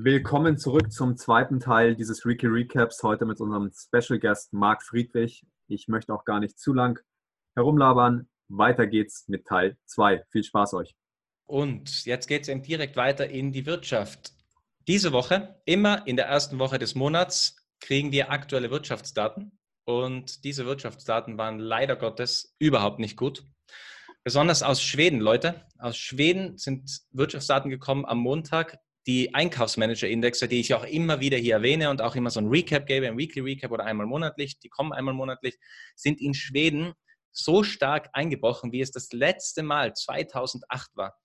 Willkommen zurück zum zweiten Teil dieses Reiki Recaps. Heute mit unserem Special Guest Marc Friedrich. Ich möchte auch gar nicht zu lang herumlabern. Weiter geht's mit Teil 2. Viel Spaß euch. Und jetzt geht es direkt weiter in die Wirtschaft. Diese Woche, immer in der ersten Woche des Monats, kriegen wir aktuelle Wirtschaftsdaten. Und diese Wirtschaftsdaten waren leider Gottes überhaupt nicht gut. Besonders aus Schweden, Leute. Aus Schweden sind Wirtschaftsdaten gekommen am Montag, die Einkaufsmanager-Indexe, die ich auch immer wieder hier erwähne und auch immer so ein Recap gebe, ein Weekly Recap oder einmal monatlich, die kommen einmal monatlich, sind in Schweden so stark eingebrochen, wie es das letzte Mal 2008 war.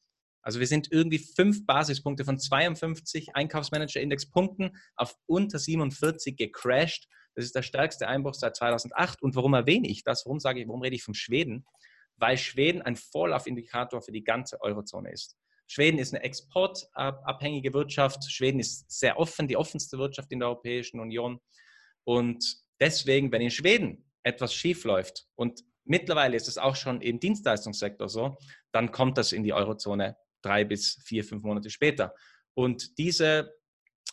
Also wir sind irgendwie fünf Basispunkte von 52 Einkaufsmanager-Index-Punkten auf unter 47 gecrashed. Das ist der stärkste Einbruch seit 2008. Und warum erwähne ich das? Warum sage ich, warum rede ich von Schweden? Weil Schweden ein Vorlaufindikator für die ganze Eurozone ist. Schweden ist eine exportabhängige Wirtschaft. Schweden ist sehr offen, die offenste Wirtschaft in der Europäischen Union. Und deswegen, wenn in Schweden etwas schief läuft und mittlerweile ist es auch schon im Dienstleistungssektor so, dann kommt das in die Eurozone drei bis vier, fünf Monate später. Und diese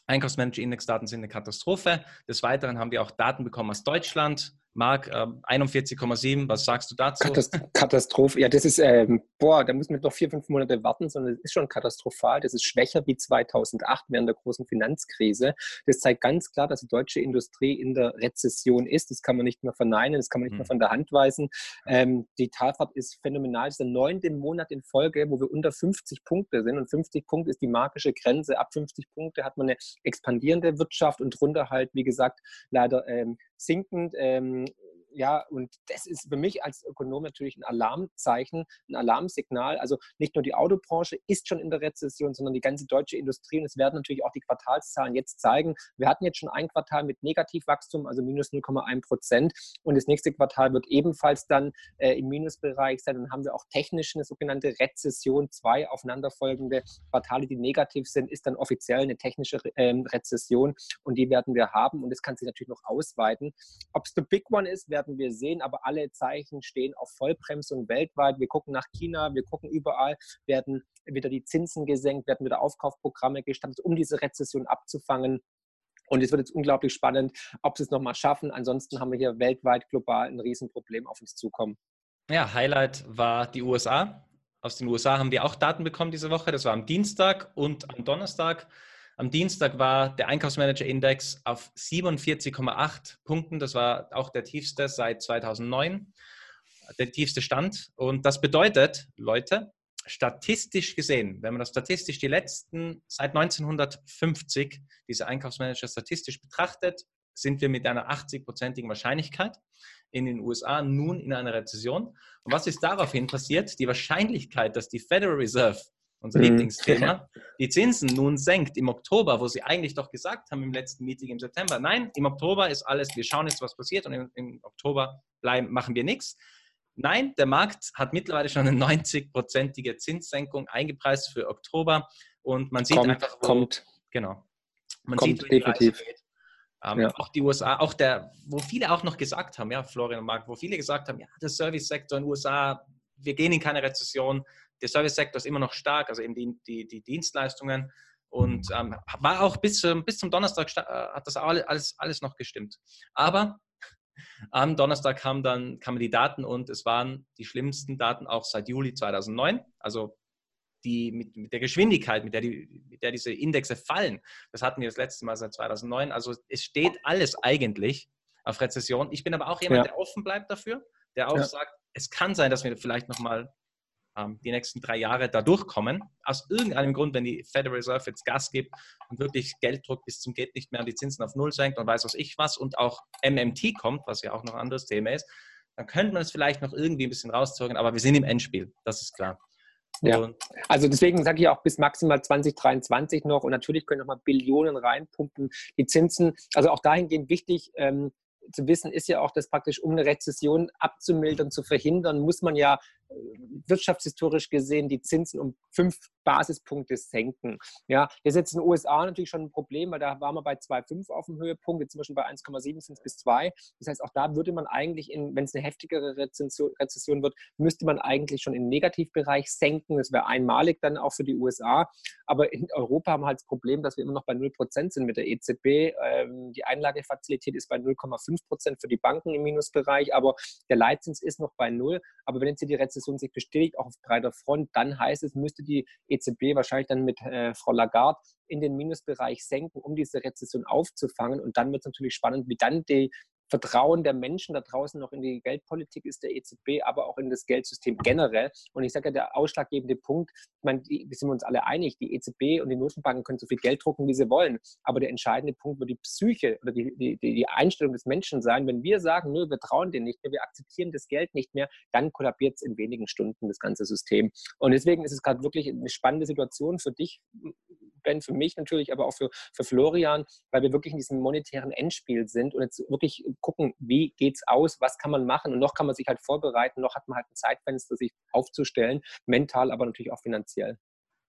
Einkaufsmanager-Index-Daten sind eine Katastrophe. Des Weiteren haben wir auch Daten bekommen aus Deutschland, Marc, äh, 41,7, was sagst du dazu? Katastrophe, ja, das ist, ähm, boah, da müssen wir noch vier, fünf Monate warten, sondern es ist schon katastrophal. Das ist schwächer wie 2008 während der großen Finanzkrise. Das zeigt ganz klar, dass die deutsche Industrie in der Rezession ist. Das kann man nicht mehr verneinen, das kann man nicht mehr hm. von der Hand weisen. Ähm, die Talfahrt ist phänomenal. Es ist der neunte Monat in Folge, wo wir unter 50 Punkte sind und 50 Punkte ist die magische Grenze. Ab 50 Punkte hat man eine expandierende Wirtschaft und drunter halt, wie gesagt, leider ähm, sinkend. Ähm, ja, und das ist für mich als Ökonom natürlich ein Alarmzeichen, ein Alarmsignal. Also nicht nur die Autobranche ist schon in der Rezession, sondern die ganze deutsche Industrie. Und es werden natürlich auch die Quartalszahlen jetzt zeigen. Wir hatten jetzt schon ein Quartal mit Negativwachstum, also minus 0,1 Prozent. Und das nächste Quartal wird ebenfalls dann äh, im Minusbereich sein. Dann haben wir auch technisch eine sogenannte Rezession. Zwei aufeinanderfolgende Quartale, die negativ sind, ist dann offiziell eine technische äh, Rezession. Und die werden wir haben. Und das kann sich natürlich noch ausweiten. Ob es the big one ist, werden wir sehen, aber alle Zeichen stehen auf Vollbremsung weltweit. Wir gucken nach China, wir gucken überall, werden wieder die Zinsen gesenkt, werden wieder Aufkaufprogramme gestartet, um diese Rezession abzufangen. Und es wird jetzt unglaublich spannend, ob sie es nochmal schaffen. Ansonsten haben wir hier weltweit global ein Riesenproblem auf uns zukommen. Ja, Highlight war die USA. Aus den USA haben wir auch Daten bekommen diese Woche. Das war am Dienstag und am Donnerstag. Am Dienstag war der Einkaufsmanager-Index auf 47,8 Punkten. Das war auch der tiefste seit 2009, der tiefste Stand. Und das bedeutet, Leute, statistisch gesehen, wenn man das statistisch die letzten, seit 1950, diese Einkaufsmanager statistisch betrachtet, sind wir mit einer 80-prozentigen Wahrscheinlichkeit in den USA nun in einer Rezession. Und was ist daraufhin passiert? Die Wahrscheinlichkeit, dass die Federal Reserve unser mhm. Lieblingsthema, die Zinsen nun senkt im Oktober, wo sie eigentlich doch gesagt haben im letzten Meeting im September, nein, im Oktober ist alles, wir schauen jetzt, was passiert und im, im Oktober bleiben, machen wir nichts. Nein, der Markt hat mittlerweile schon eine 90-prozentige Zinssenkung eingepreist für Oktober und man sieht kommt, einfach, wo, kommt, genau, man kommt sieht, definitiv. Ähm, ja. Auch die USA, auch der, wo viele auch noch gesagt haben, ja, Florian und Marc, wo viele gesagt haben, ja, der Service-Sektor in den USA, wir gehen in keine Rezession, der Service-Sektor ist immer noch stark, also eben die, die, die Dienstleistungen. Und ähm, war auch bis, bis zum Donnerstag äh, hat das alles, alles noch gestimmt. Aber am Donnerstag kamen dann kamen die Daten und es waren die schlimmsten Daten auch seit Juli 2009. Also die, mit, mit der Geschwindigkeit, mit der, die, mit der diese Indexe fallen, das hatten wir das letzte Mal seit 2009. Also es steht alles eigentlich auf Rezession. Ich bin aber auch jemand, ja. der offen bleibt dafür, der auch ja. sagt, es kann sein, dass wir vielleicht nochmal die nächsten drei Jahre da durchkommen. Aus irgendeinem Grund, wenn die Federal Reserve jetzt Gas gibt und wirklich Gelddruck bis zum geht nicht mehr und die Zinsen auf Null senkt und weiß was ich was und auch MMT kommt, was ja auch noch ein anderes Thema ist, dann könnte man es vielleicht noch irgendwie ein bisschen rauszögern, aber wir sind im Endspiel, das ist klar. Ja, also deswegen sage ich auch bis maximal 2023 noch und natürlich können noch mal Billionen reinpumpen. Die Zinsen, also auch dahingehend wichtig, ähm, zu wissen ist ja auch, dass praktisch, um eine Rezession abzumildern, zu verhindern, muss man ja wirtschaftshistorisch gesehen die Zinsen um fünf Basispunkte senken. Ja, das ist jetzt in den USA natürlich schon ein Problem, weil da waren wir bei 2,5 auf dem Höhepunkt, jetzt sind wir schon bei 1,7 sind bis 2. Das heißt, auch da würde man eigentlich, wenn es eine heftigere Rezession wird, müsste man eigentlich schon im Negativbereich senken. Das wäre einmalig dann auch für die USA. Aber in Europa haben wir halt das Problem, dass wir immer noch bei 0% sind mit der EZB. Ähm, die Einlagefazilität ist bei 0,5% für die Banken im Minusbereich, aber der Leitzins ist noch bei 0. Aber wenn jetzt hier die Rezession sich bestätigt, auch auf breiter Front, dann heißt es, müsste die EZB wahrscheinlich dann mit äh, Frau Lagarde in den Minusbereich senken, um diese Rezession aufzufangen. Und dann wird es natürlich spannend, wie dann die Vertrauen der Menschen da draußen noch in die Geldpolitik ist der EZB, aber auch in das Geldsystem generell. Und ich sage ja, der ausschlaggebende Punkt, ich meine, die, wir sind uns alle einig, die EZB und die Notenbanken können so viel Geld drucken, wie sie wollen. Aber der entscheidende Punkt wird die Psyche oder die, die, die Einstellung des Menschen sein. Wenn wir sagen, nö, wir trauen denen nicht mehr, wir akzeptieren das Geld nicht mehr, dann kollabiert es in wenigen Stunden das ganze System. Und deswegen ist es gerade wirklich eine spannende Situation für dich, Ben, für mich natürlich, aber auch für, für Florian, weil wir wirklich in diesem monetären Endspiel sind und jetzt wirklich gucken, wie geht es aus, was kann man machen und noch kann man sich halt vorbereiten, noch hat man halt ein Zeitfenster, sich aufzustellen, mental, aber natürlich auch finanziell.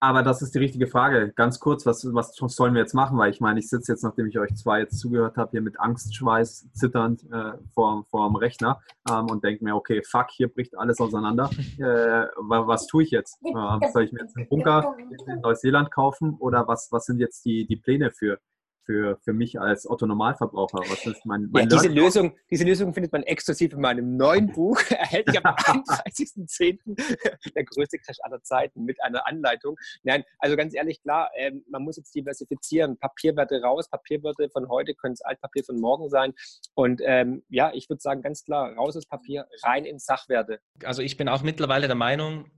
Aber das ist die richtige Frage. Ganz kurz, was, was sollen wir jetzt machen? Weil ich meine, ich sitze jetzt, nachdem ich euch zwei jetzt zugehört habe, hier mit Angstschweiß zitternd äh, vor, vor dem Rechner ähm, und denke mir, okay, fuck, hier bricht alles auseinander. Äh, was tue ich jetzt? Äh, soll ich mir jetzt einen Bunker in Neuseeland kaufen oder was, was sind jetzt die, die Pläne für, für, für mich als Otto-Normalverbraucher? Was ist mein, mein ja, diese, Lösung, diese Lösung findet man exklusiv in meinem neuen Buch, erhältlich am 31.10. der größte Crash aller Zeiten mit einer Anleitung. Nein, also ganz ehrlich, klar, ähm, man muss jetzt diversifizieren. Papierwerte raus, Papierwerte von heute können es Altpapier von morgen sein. Und ähm, ja, ich würde sagen, ganz klar, raus aus Papier, rein in Sachwerte. Also ich bin auch mittlerweile der Meinung,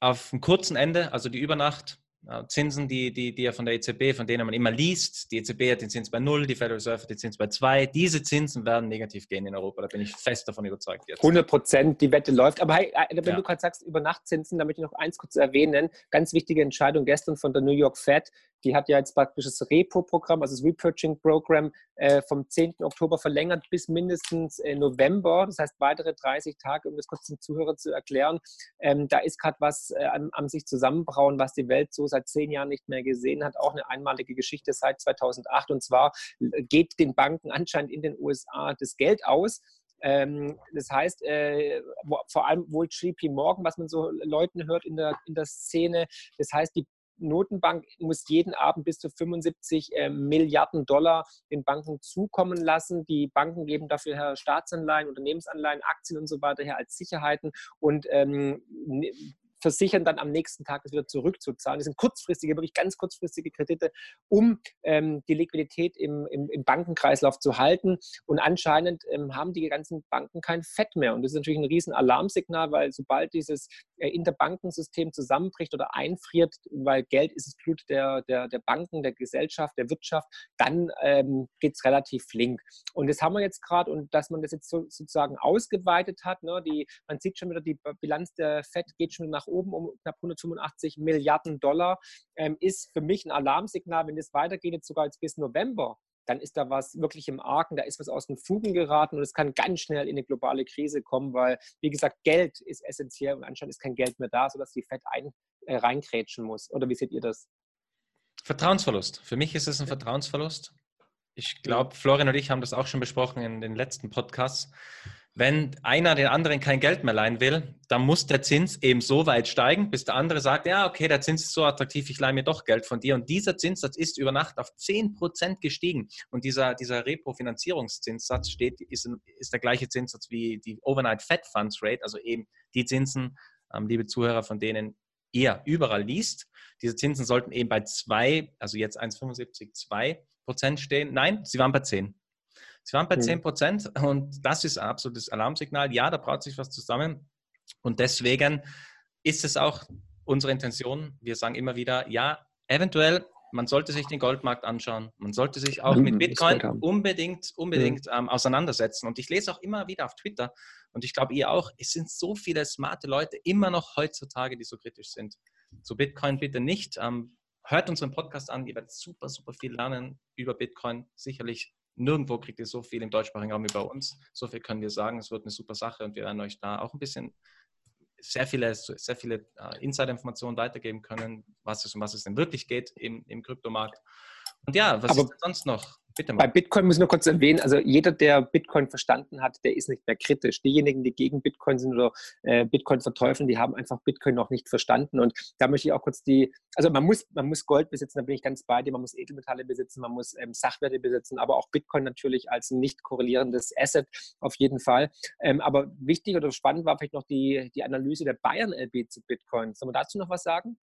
auf einem kurzen Ende, also die Übernacht, Zinsen, die, die, die ja von der EZB, von denen man immer liest, die EZB hat den Zins bei 0, die Federal Reserve hat den Zins bei 2, diese Zinsen werden negativ gehen in Europa, da bin ich fest davon überzeugt jetzt. 100 Prozent, die Wette läuft. Aber hey, äh, wenn ja. du gerade sagst, über Nachtzinsen, da möchte ich noch eins kurz erwähnen, ganz wichtige Entscheidung gestern von der New York Fed, die hat ja jetzt praktisch das Repo-Programm, also das Repurchasing-Programm äh, vom 10. Oktober verlängert bis mindestens äh, November, das heißt weitere 30 Tage, um das kurz den Zuhörern zu erklären. Ähm, da ist gerade was äh, am, am, sich zusammenbrauen, was die Welt so seit zehn Jahren nicht mehr gesehen hat. Auch eine einmalige Geschichte seit 2008. Und zwar äh, geht den Banken anscheinend in den USA das Geld aus. Ähm, das heißt, äh, vor allem wohl JP Morgan, was man so Leuten hört in der, in der Szene, das heißt, die Notenbank muss jeden Abend bis zu 75 äh, Milliarden Dollar den Banken zukommen lassen. Die Banken geben dafür Staatsanleihen, Unternehmensanleihen, Aktien und so weiter her als Sicherheiten und ähm, versichern dann am nächsten Tag das wieder zurückzuzahlen. Das sind kurzfristige, wirklich ganz kurzfristige Kredite, um ähm, die Liquidität im, im, im, Bankenkreislauf zu halten. Und anscheinend ähm, haben die ganzen Banken kein Fett mehr. Und das ist natürlich ein riesen Alarmsignal, weil sobald dieses äh, Interbankensystem zusammenbricht oder einfriert, weil Geld ist das Blut der, der, der Banken, der Gesellschaft, der Wirtschaft, dann ähm, geht es relativ flink. Und das haben wir jetzt gerade und dass man das jetzt so, sozusagen ausgeweitet hat, ne, die, man sieht schon wieder, die Bilanz der FED geht schon nach oben um knapp 185 Milliarden Dollar, ähm, ist für mich ein Alarmsignal, wenn es weitergeht, jetzt sogar jetzt bis November, dann ist da was wirklich im Argen, da ist was aus den Fugen geraten und es kann ganz schnell in eine globale Krise kommen, weil, wie gesagt, Geld ist essentiell und anscheinend ist kein Geld mehr da, sodass die FED ein, äh, reinkrätschen muss. Oder wie seht ihr das? Vertrauensverlust. Für mich ist es ein Vertrauensverlust. Ich glaube, Florian und ich haben das auch schon besprochen in den letzten Podcasts wenn einer den anderen kein Geld mehr leihen will, dann muss der Zins eben so weit steigen, bis der andere sagt, ja, okay, der Zins ist so attraktiv, ich leihe mir doch Geld von dir. Und dieser Zinssatz ist über Nacht auf 10% gestiegen. Und dieser, dieser Repo-Finanzierungszinssatz steht, ist, ist der gleiche Zinssatz wie die Overnight Fed Funds Rate, also eben die Zinsen, ähm, liebe Zuhörer, von denen ihr überall liest. Diese Zinsen sollten eben bei 2, also jetzt 1,75, 2% stehen. Nein, sie waren bei 10. Sie waren bei mhm. 10 Prozent und das ist ein absolutes Alarmsignal. Ja, da braucht sich was zusammen. Und deswegen ist es auch unsere Intention. Wir sagen immer wieder, ja, eventuell, man sollte sich den Goldmarkt anschauen. Man sollte sich auch mit Bitcoin unbedingt, unbedingt mhm. ähm, auseinandersetzen. Und ich lese auch immer wieder auf Twitter und ich glaube, ihr auch, es sind so viele smarte Leute immer noch heutzutage, die so kritisch sind. Zu Bitcoin bitte nicht. Ähm, hört unseren Podcast an, ihr werdet super, super viel lernen über Bitcoin. Sicherlich Nirgendwo kriegt ihr so viel im deutschsprachigen Raum wie bei uns. So viel können wir sagen. Es wird eine super Sache und wir werden euch da auch ein bisschen sehr viele, sehr viele äh, Insider-Informationen weitergeben können, was es, um was es denn wirklich geht im, im Kryptomarkt. Und ja, was Aber ist sonst noch? Bitte mal. Bei Bitcoin muss ich nur kurz erwähnen, also jeder, der Bitcoin verstanden hat, der ist nicht mehr kritisch. Diejenigen, die gegen Bitcoin sind oder äh, Bitcoin verteufeln, die haben einfach Bitcoin noch nicht verstanden. Und da möchte ich auch kurz die, also man muss, man muss Gold besitzen, da bin ich ganz bei dir, man muss Edelmetalle besitzen, man muss ähm, Sachwerte besitzen, aber auch Bitcoin natürlich als nicht korrelierendes Asset auf jeden Fall. Ähm, aber wichtig oder spannend war vielleicht noch die, die Analyse der Bayern LB zu Bitcoin. Sollen wir dazu noch was sagen?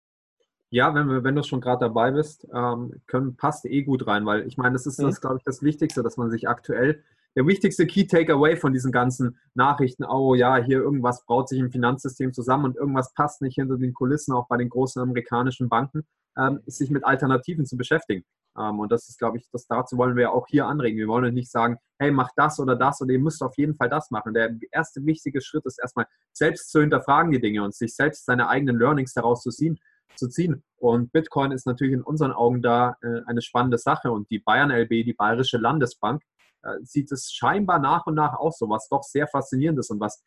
Ja, wenn, wenn du schon gerade dabei bist, ähm, können, passt eh gut rein, weil ich meine, das ist, mhm. das, glaube ich, das Wichtigste, dass man sich aktuell, der wichtigste Key Takeaway von diesen ganzen Nachrichten, oh ja, hier irgendwas braut sich im Finanzsystem zusammen und irgendwas passt nicht hinter den Kulissen, auch bei den großen amerikanischen Banken, ähm, ist sich mit Alternativen zu beschäftigen. Ähm, und das ist, glaube ich, das dazu wollen wir auch hier anregen. Wir wollen nicht sagen, hey, mach das oder das oder ihr müsst auf jeden Fall das machen. Der erste wichtige Schritt ist erstmal selbst zu hinterfragen die Dinge und sich selbst seine eigenen Learnings daraus zu ziehen zu ziehen. Und Bitcoin ist natürlich in unseren Augen da äh, eine spannende Sache. Und die Bayern LB, die Bayerische Landesbank, äh, sieht es scheinbar nach und nach auch so, was doch sehr faszinierend ist und was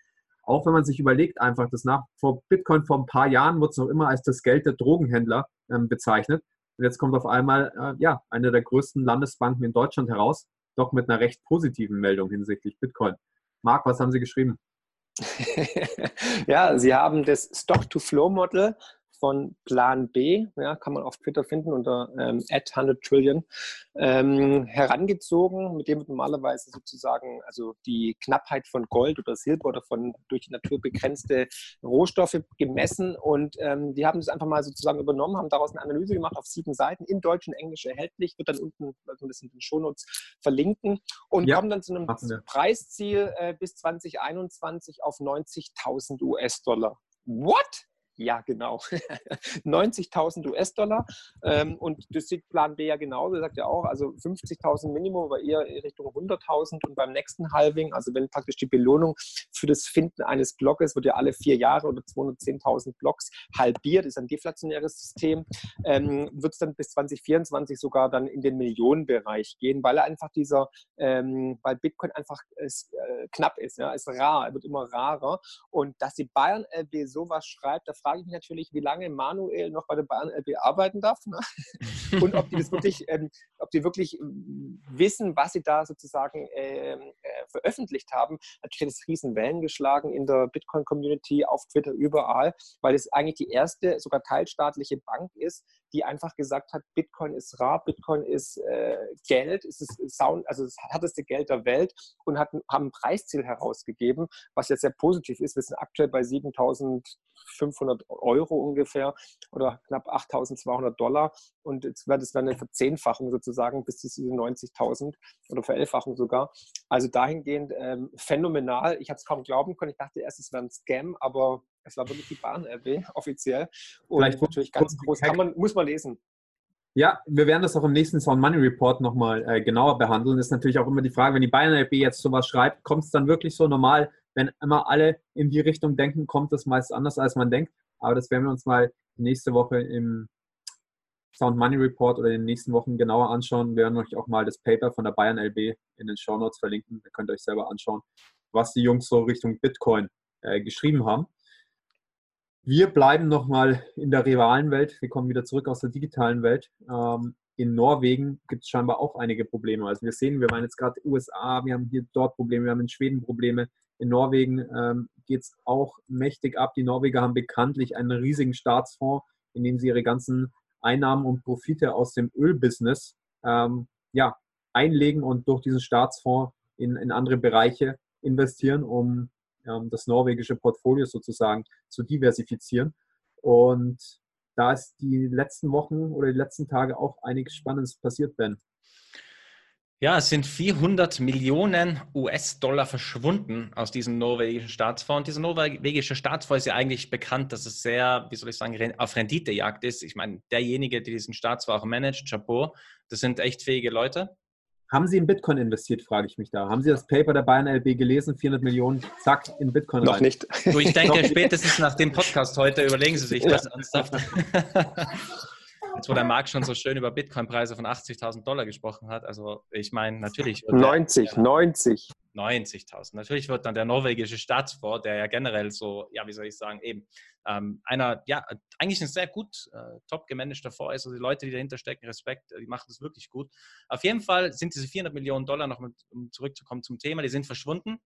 auch wenn man sich überlegt, einfach das nach vor Bitcoin vor ein paar Jahren wurde es noch immer als das Geld der Drogenhändler ähm, bezeichnet. Und jetzt kommt auf einmal äh, ja eine der größten Landesbanken in Deutschland heraus, doch mit einer recht positiven Meldung hinsichtlich Bitcoin. Marc, was haben Sie geschrieben? ja, Sie haben das Stock-to-Flow-Model von Plan B, ja, kann man auf Twitter finden unter ähm, 100 Trillion, ähm, herangezogen, mit dem wird normalerweise sozusagen also die Knappheit von Gold oder Silber oder von durch die Natur begrenzte Rohstoffe gemessen und ähm, die haben das einfach mal sozusagen übernommen, haben daraus eine Analyse gemacht auf sieben Seiten, in Deutsch und Englisch erhältlich, wird dann unten, also das in den Shownotes verlinken und ja, kommen dann zu einem Preisziel äh, bis 2021 auf 90.000 US-Dollar. What? Ja, genau. 90.000 US-Dollar. Ähm, und das sieht Plan B ja genauso, sagt ja auch, also 50.000 Minimum, aber eher Richtung 100.000 und beim nächsten Halving, also wenn praktisch die Belohnung für das Finden eines Blocks wird ja alle vier Jahre oder 210.000 Blocks halbiert, ist ein deflationäres System, ähm, wird es dann bis 2024 sogar dann in den Millionenbereich gehen, weil einfach dieser, ähm, weil Bitcoin einfach ist, äh, knapp ist, ja, ist rar, er wird immer rarer und dass die Bayern LB sowas schreibt, da fragt frage ich mich natürlich, wie lange Manuel noch bei der Bayern LB arbeiten darf ne? und ob die das wirklich, ähm, ob die wirklich ähm, wissen, was sie da sozusagen ähm, äh, veröffentlicht haben. Natürlich hat es riesen Wellen geschlagen in der Bitcoin-Community, auf Twitter, überall, weil es eigentlich die erste, sogar teilstaatliche Bank ist, die einfach gesagt hat, Bitcoin ist rar, Bitcoin ist äh, Geld, es ist Sound, also das härteste Geld der Welt und hat, haben ein Preisziel herausgegeben, was jetzt sehr positiv ist. Wir sind aktuell bei 7500 Euro ungefähr oder knapp 8200 Dollar und jetzt wird es dann eine Verzehnfachung sozusagen bis zu diese 90.000 oder Verelfachung sogar. Also dahingehend ähm, phänomenal. Ich habe es kaum glauben können. Ich dachte erst, es wäre ein Scam, aber es war wirklich die Bahn RB offiziell. Und Vielleicht natürlich ganz groß. Man, muss man lesen. Ja, wir werden das auch im nächsten Sound Money Report nochmal äh, genauer behandeln. Das ist natürlich auch immer die Frage, wenn die Bayern RB jetzt sowas schreibt, kommt es dann wirklich so normal, wenn immer alle in die Richtung denken, kommt es meist anders, als man denkt. Aber das werden wir uns mal nächste Woche im Sound Money Report oder in den nächsten Wochen genauer anschauen. Wir werden euch auch mal das Paper von der Bayern LB in den Show Notes verlinken. Ihr könnt euch selber anschauen, was die Jungs so Richtung Bitcoin äh, geschrieben haben. Wir bleiben nochmal in der realen Welt. Wir kommen wieder zurück aus der digitalen Welt. Ähm, in Norwegen gibt es scheinbar auch einige Probleme. Also wir sehen, wir waren jetzt gerade USA, wir haben hier dort Probleme, wir haben in Schweden Probleme. In Norwegen ähm, geht es auch mächtig ab. Die Norweger haben bekanntlich einen riesigen Staatsfonds, in dem sie ihre ganzen Einnahmen und Profite aus dem Ölbusiness ähm, ja, einlegen und durch diesen Staatsfonds in, in andere Bereiche investieren, um das norwegische Portfolio sozusagen zu diversifizieren. Und da ist die letzten Wochen oder die letzten Tage auch einiges Spannendes passiert, Ben. Ja, es sind 400 Millionen US-Dollar verschwunden aus diesem norwegischen Staatsfonds. dieser norwegische Staatsfonds ist ja eigentlich bekannt, dass es sehr, wie soll ich sagen, auf Renditejagd ist. Ich meine, derjenige, der diesen Staatsfonds auch managt, Chapeau, das sind echt fähige Leute. Haben Sie in Bitcoin investiert, frage ich mich da. Haben Sie das Paper der Bayern LB gelesen? 400 Millionen, zack, in Bitcoin Noch rein. nicht. So, ich denke, spätestens nach dem Podcast heute überlegen Sie sich das ernsthaft. Jetzt, wo der Markt schon so schön über Bitcoin-Preise von 80.000 Dollar gesprochen hat. Also ich meine, natürlich. 90, der, 90. 90.000. Natürlich wird dann der norwegische Staatsfonds, der ja generell so, ja, wie soll ich sagen, eben ähm, einer, ja, eigentlich ein sehr gut äh, top gemanagter Fonds ist. Also die Leute, die dahinter stecken, Respekt, die machen das wirklich gut. Auf jeden Fall sind diese 400 Millionen Dollar, noch mit, um zurückzukommen zum Thema, die sind verschwunden.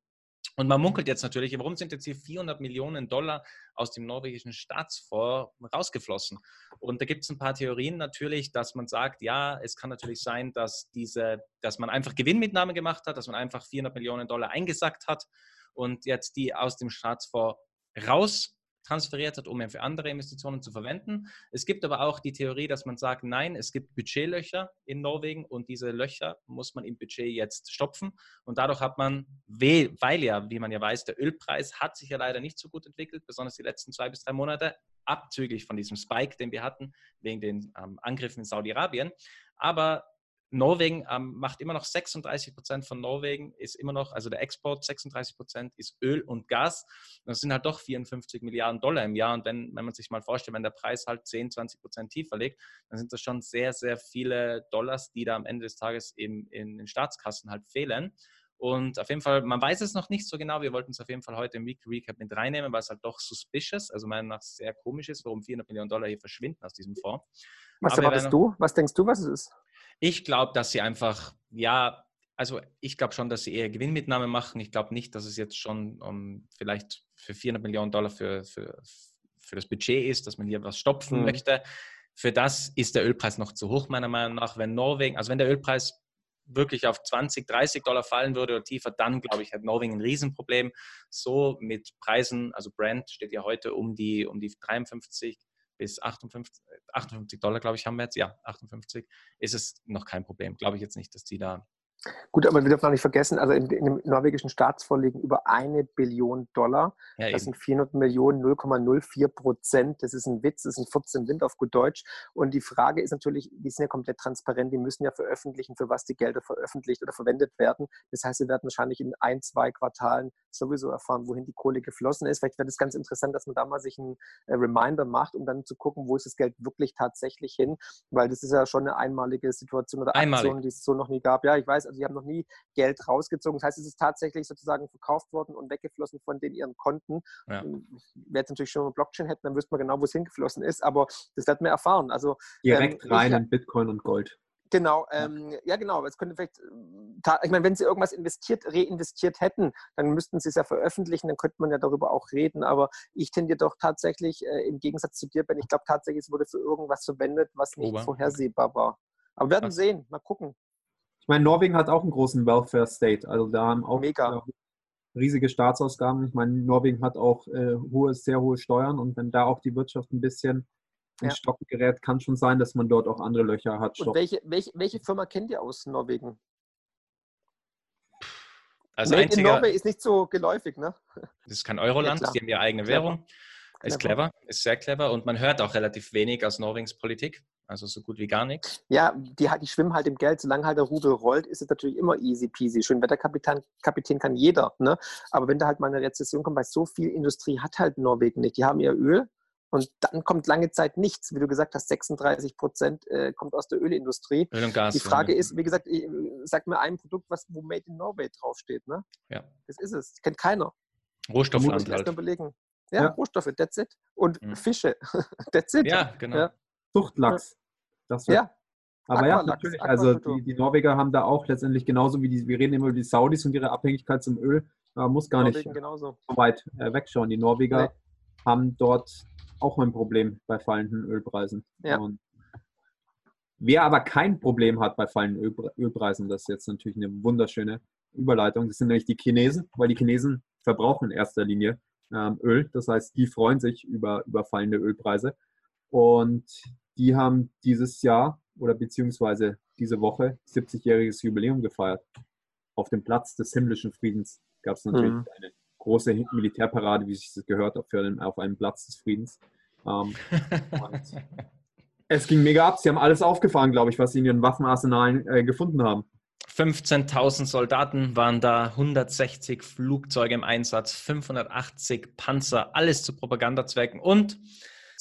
Und man munkelt jetzt natürlich, warum sind jetzt hier 400 Millionen Dollar aus dem norwegischen Staatsfonds rausgeflossen? Und da gibt es ein paar Theorien natürlich, dass man sagt, ja, es kann natürlich sein, dass diese, dass man einfach Gewinnmitnahme gemacht hat, dass man einfach 400 Millionen Dollar eingesackt hat und jetzt die aus dem Staatsfonds raus transferiert hat, um ihn für andere Investitionen zu verwenden. Es gibt aber auch die Theorie, dass man sagt, nein, es gibt Budgetlöcher in Norwegen und diese Löcher muss man im Budget jetzt stopfen. Und dadurch hat man, weil ja, wie man ja weiß, der Ölpreis hat sich ja leider nicht so gut entwickelt, besonders die letzten zwei bis drei Monate, abzüglich von diesem Spike, den wir hatten, wegen den ähm, Angriffen in Saudi-Arabien. Aber Norwegen ähm, macht immer noch 36 Prozent von Norwegen, ist immer noch, also der Export 36 Prozent ist Öl und Gas. Das sind halt doch 54 Milliarden Dollar im Jahr. Und wenn, wenn man sich mal vorstellt, wenn der Preis halt 10, 20 Prozent tiefer liegt, dann sind das schon sehr, sehr viele Dollars, die da am Ende des Tages eben in den Staatskassen halt fehlen. Und auf jeden Fall, man weiß es noch nicht so genau. Wir wollten es auf jeden Fall heute im Weekly Recap mit reinnehmen, weil es halt doch suspicious, also meiner Meinung nach sehr komisch ist, warum 400 Millionen Dollar hier verschwinden aus diesem Fonds. Was erwartest du? Was denkst du, was es ist? Ich glaube, dass sie einfach, ja, also ich glaube schon, dass sie eher Gewinnmitnahme machen. Ich glaube nicht, dass es jetzt schon um, vielleicht für 400 Millionen Dollar für, für, für das Budget ist, dass man hier was stopfen mhm. möchte. Für das ist der Ölpreis noch zu hoch, meiner Meinung nach. Wenn Norwegen, also wenn der Ölpreis wirklich auf 20, 30 Dollar fallen würde oder tiefer, dann glaube ich, hat Norwegen ein Riesenproblem. So mit Preisen, also Brand steht ja heute um die, um die 53 bis 58, 58 Dollar, glaube ich, haben wir jetzt. Ja, 58 ist es noch kein Problem. Glaube ich jetzt nicht, dass die da Gut, aber wir dürfen auch nicht vergessen, also in, in dem norwegischen Staatsfonds liegen über eine Billion Dollar. Ja, das sind 400 Millionen, 0,04 Prozent. Das ist ein Witz, das sind 14 Wind auf gut Deutsch. Und die Frage ist natürlich, die sind ja komplett transparent, die müssen ja veröffentlichen, für was die Gelder veröffentlicht oder verwendet werden. Das heißt, sie werden wahrscheinlich in ein, zwei Quartalen sowieso erfahren, wohin die Kohle geflossen ist. Vielleicht wäre das ganz interessant, dass man da mal sich einen äh, Reminder macht, um dann zu gucken, wo ist das Geld wirklich tatsächlich hin, weil das ist ja schon eine einmalige Situation oder Einmalig. Aktion, die es so noch nie gab. Ja, ich weiß, also die haben noch nie Geld rausgezogen. Das heißt, es ist tatsächlich sozusagen verkauft worden und weggeflossen von den ihren Konten. Ja. Wer jetzt natürlich schon eine Blockchain hätte, dann wüsste man genau, wo es hingeflossen ist, aber das wird man erfahren. Also, Direkt ähm, rein ich, in Bitcoin und Gold. Genau, ähm, ja genau. Es könnte vielleicht, ich meine, wenn Sie irgendwas investiert, reinvestiert hätten, dann müssten Sie es ja veröffentlichen, dann könnte man ja darüber auch reden. Aber ich tendiere doch tatsächlich, äh, im Gegensatz zu dir, Ben, ich glaube tatsächlich, es wurde für irgendwas verwendet, was nicht Ober. vorhersehbar war. Aber wir werden was? sehen, mal gucken. Ich meine, Norwegen hat auch einen großen Welfare State. Also da haben auch Mega. riesige Staatsausgaben. Ich meine, Norwegen hat auch äh, hohe, sehr hohe Steuern und wenn da auch die Wirtschaft ein bisschen in ja. Stocken gerät, kann schon sein, dass man dort auch andere Löcher hat. Und welche, welche, welche Firma kennt ihr aus Norwegen? Also Made einziger, in Norway ist nicht so geläufig, ne? Das ist kein Euroland, ja, die haben ihre eigene Währung. Ist clever, ist sehr clever und man hört auch relativ wenig aus Norwegens Politik. Also so gut wie gar nichts. Ja, die, die schwimmen halt im Geld. Solange halt der Rubel rollt, ist es natürlich immer easy peasy. Schönwetterkapitän Kapitän kann jeder. Ne? Aber wenn da halt mal eine Rezession kommt, weil so viel Industrie hat halt Norwegen nicht. Die haben ihr Öl und dann kommt lange Zeit nichts. Wie du gesagt hast, 36 Prozent äh, kommt aus der Ölindustrie. Öl und Gas. Die Frage ja. ist, wie gesagt, ich, sag mir ein Produkt, was, wo Made in Norway draufsteht. Ne? Ja. Das ist es. Kennt keiner. Rohstoffland halt. überlegen. Ja, ja, Rohstoffe, that's it. Und mhm. Fische, that's it. Ja, genau. Ja. Zuchtlachs. Das ja. Aber ja, natürlich. Also die, die, Norweger haben da auch letztendlich genauso wie die, wir reden immer über die Saudis und ihre Abhängigkeit zum Öl, man muss gar Norwegen nicht genauso. so weit äh, wegschauen. Die Norweger nee. haben dort auch ein Problem bei fallenden Ölpreisen. Ja. Und wer aber kein Problem hat bei fallenden Öl, Ölpreisen, das ist jetzt natürlich eine wunderschöne Überleitung, das sind nämlich die Chinesen, weil die Chinesen verbrauchen in erster Linie ähm, Öl. Das heißt, die freuen sich über, über fallende Ölpreise. Und die haben dieses Jahr oder beziehungsweise diese Woche 70-jähriges Jubiläum gefeiert. Auf dem Platz des himmlischen Friedens gab es natürlich mhm. eine große Militärparade, wie sich das gehört, auf, einen, auf einem Platz des Friedens. Ähm, es ging mega ab. Sie haben alles aufgefahren, glaube ich, was sie in ihren Waffenarsenalen äh, gefunden haben. 15.000 Soldaten waren da, 160 Flugzeuge im Einsatz, 580 Panzer, alles zu Propagandazwecken und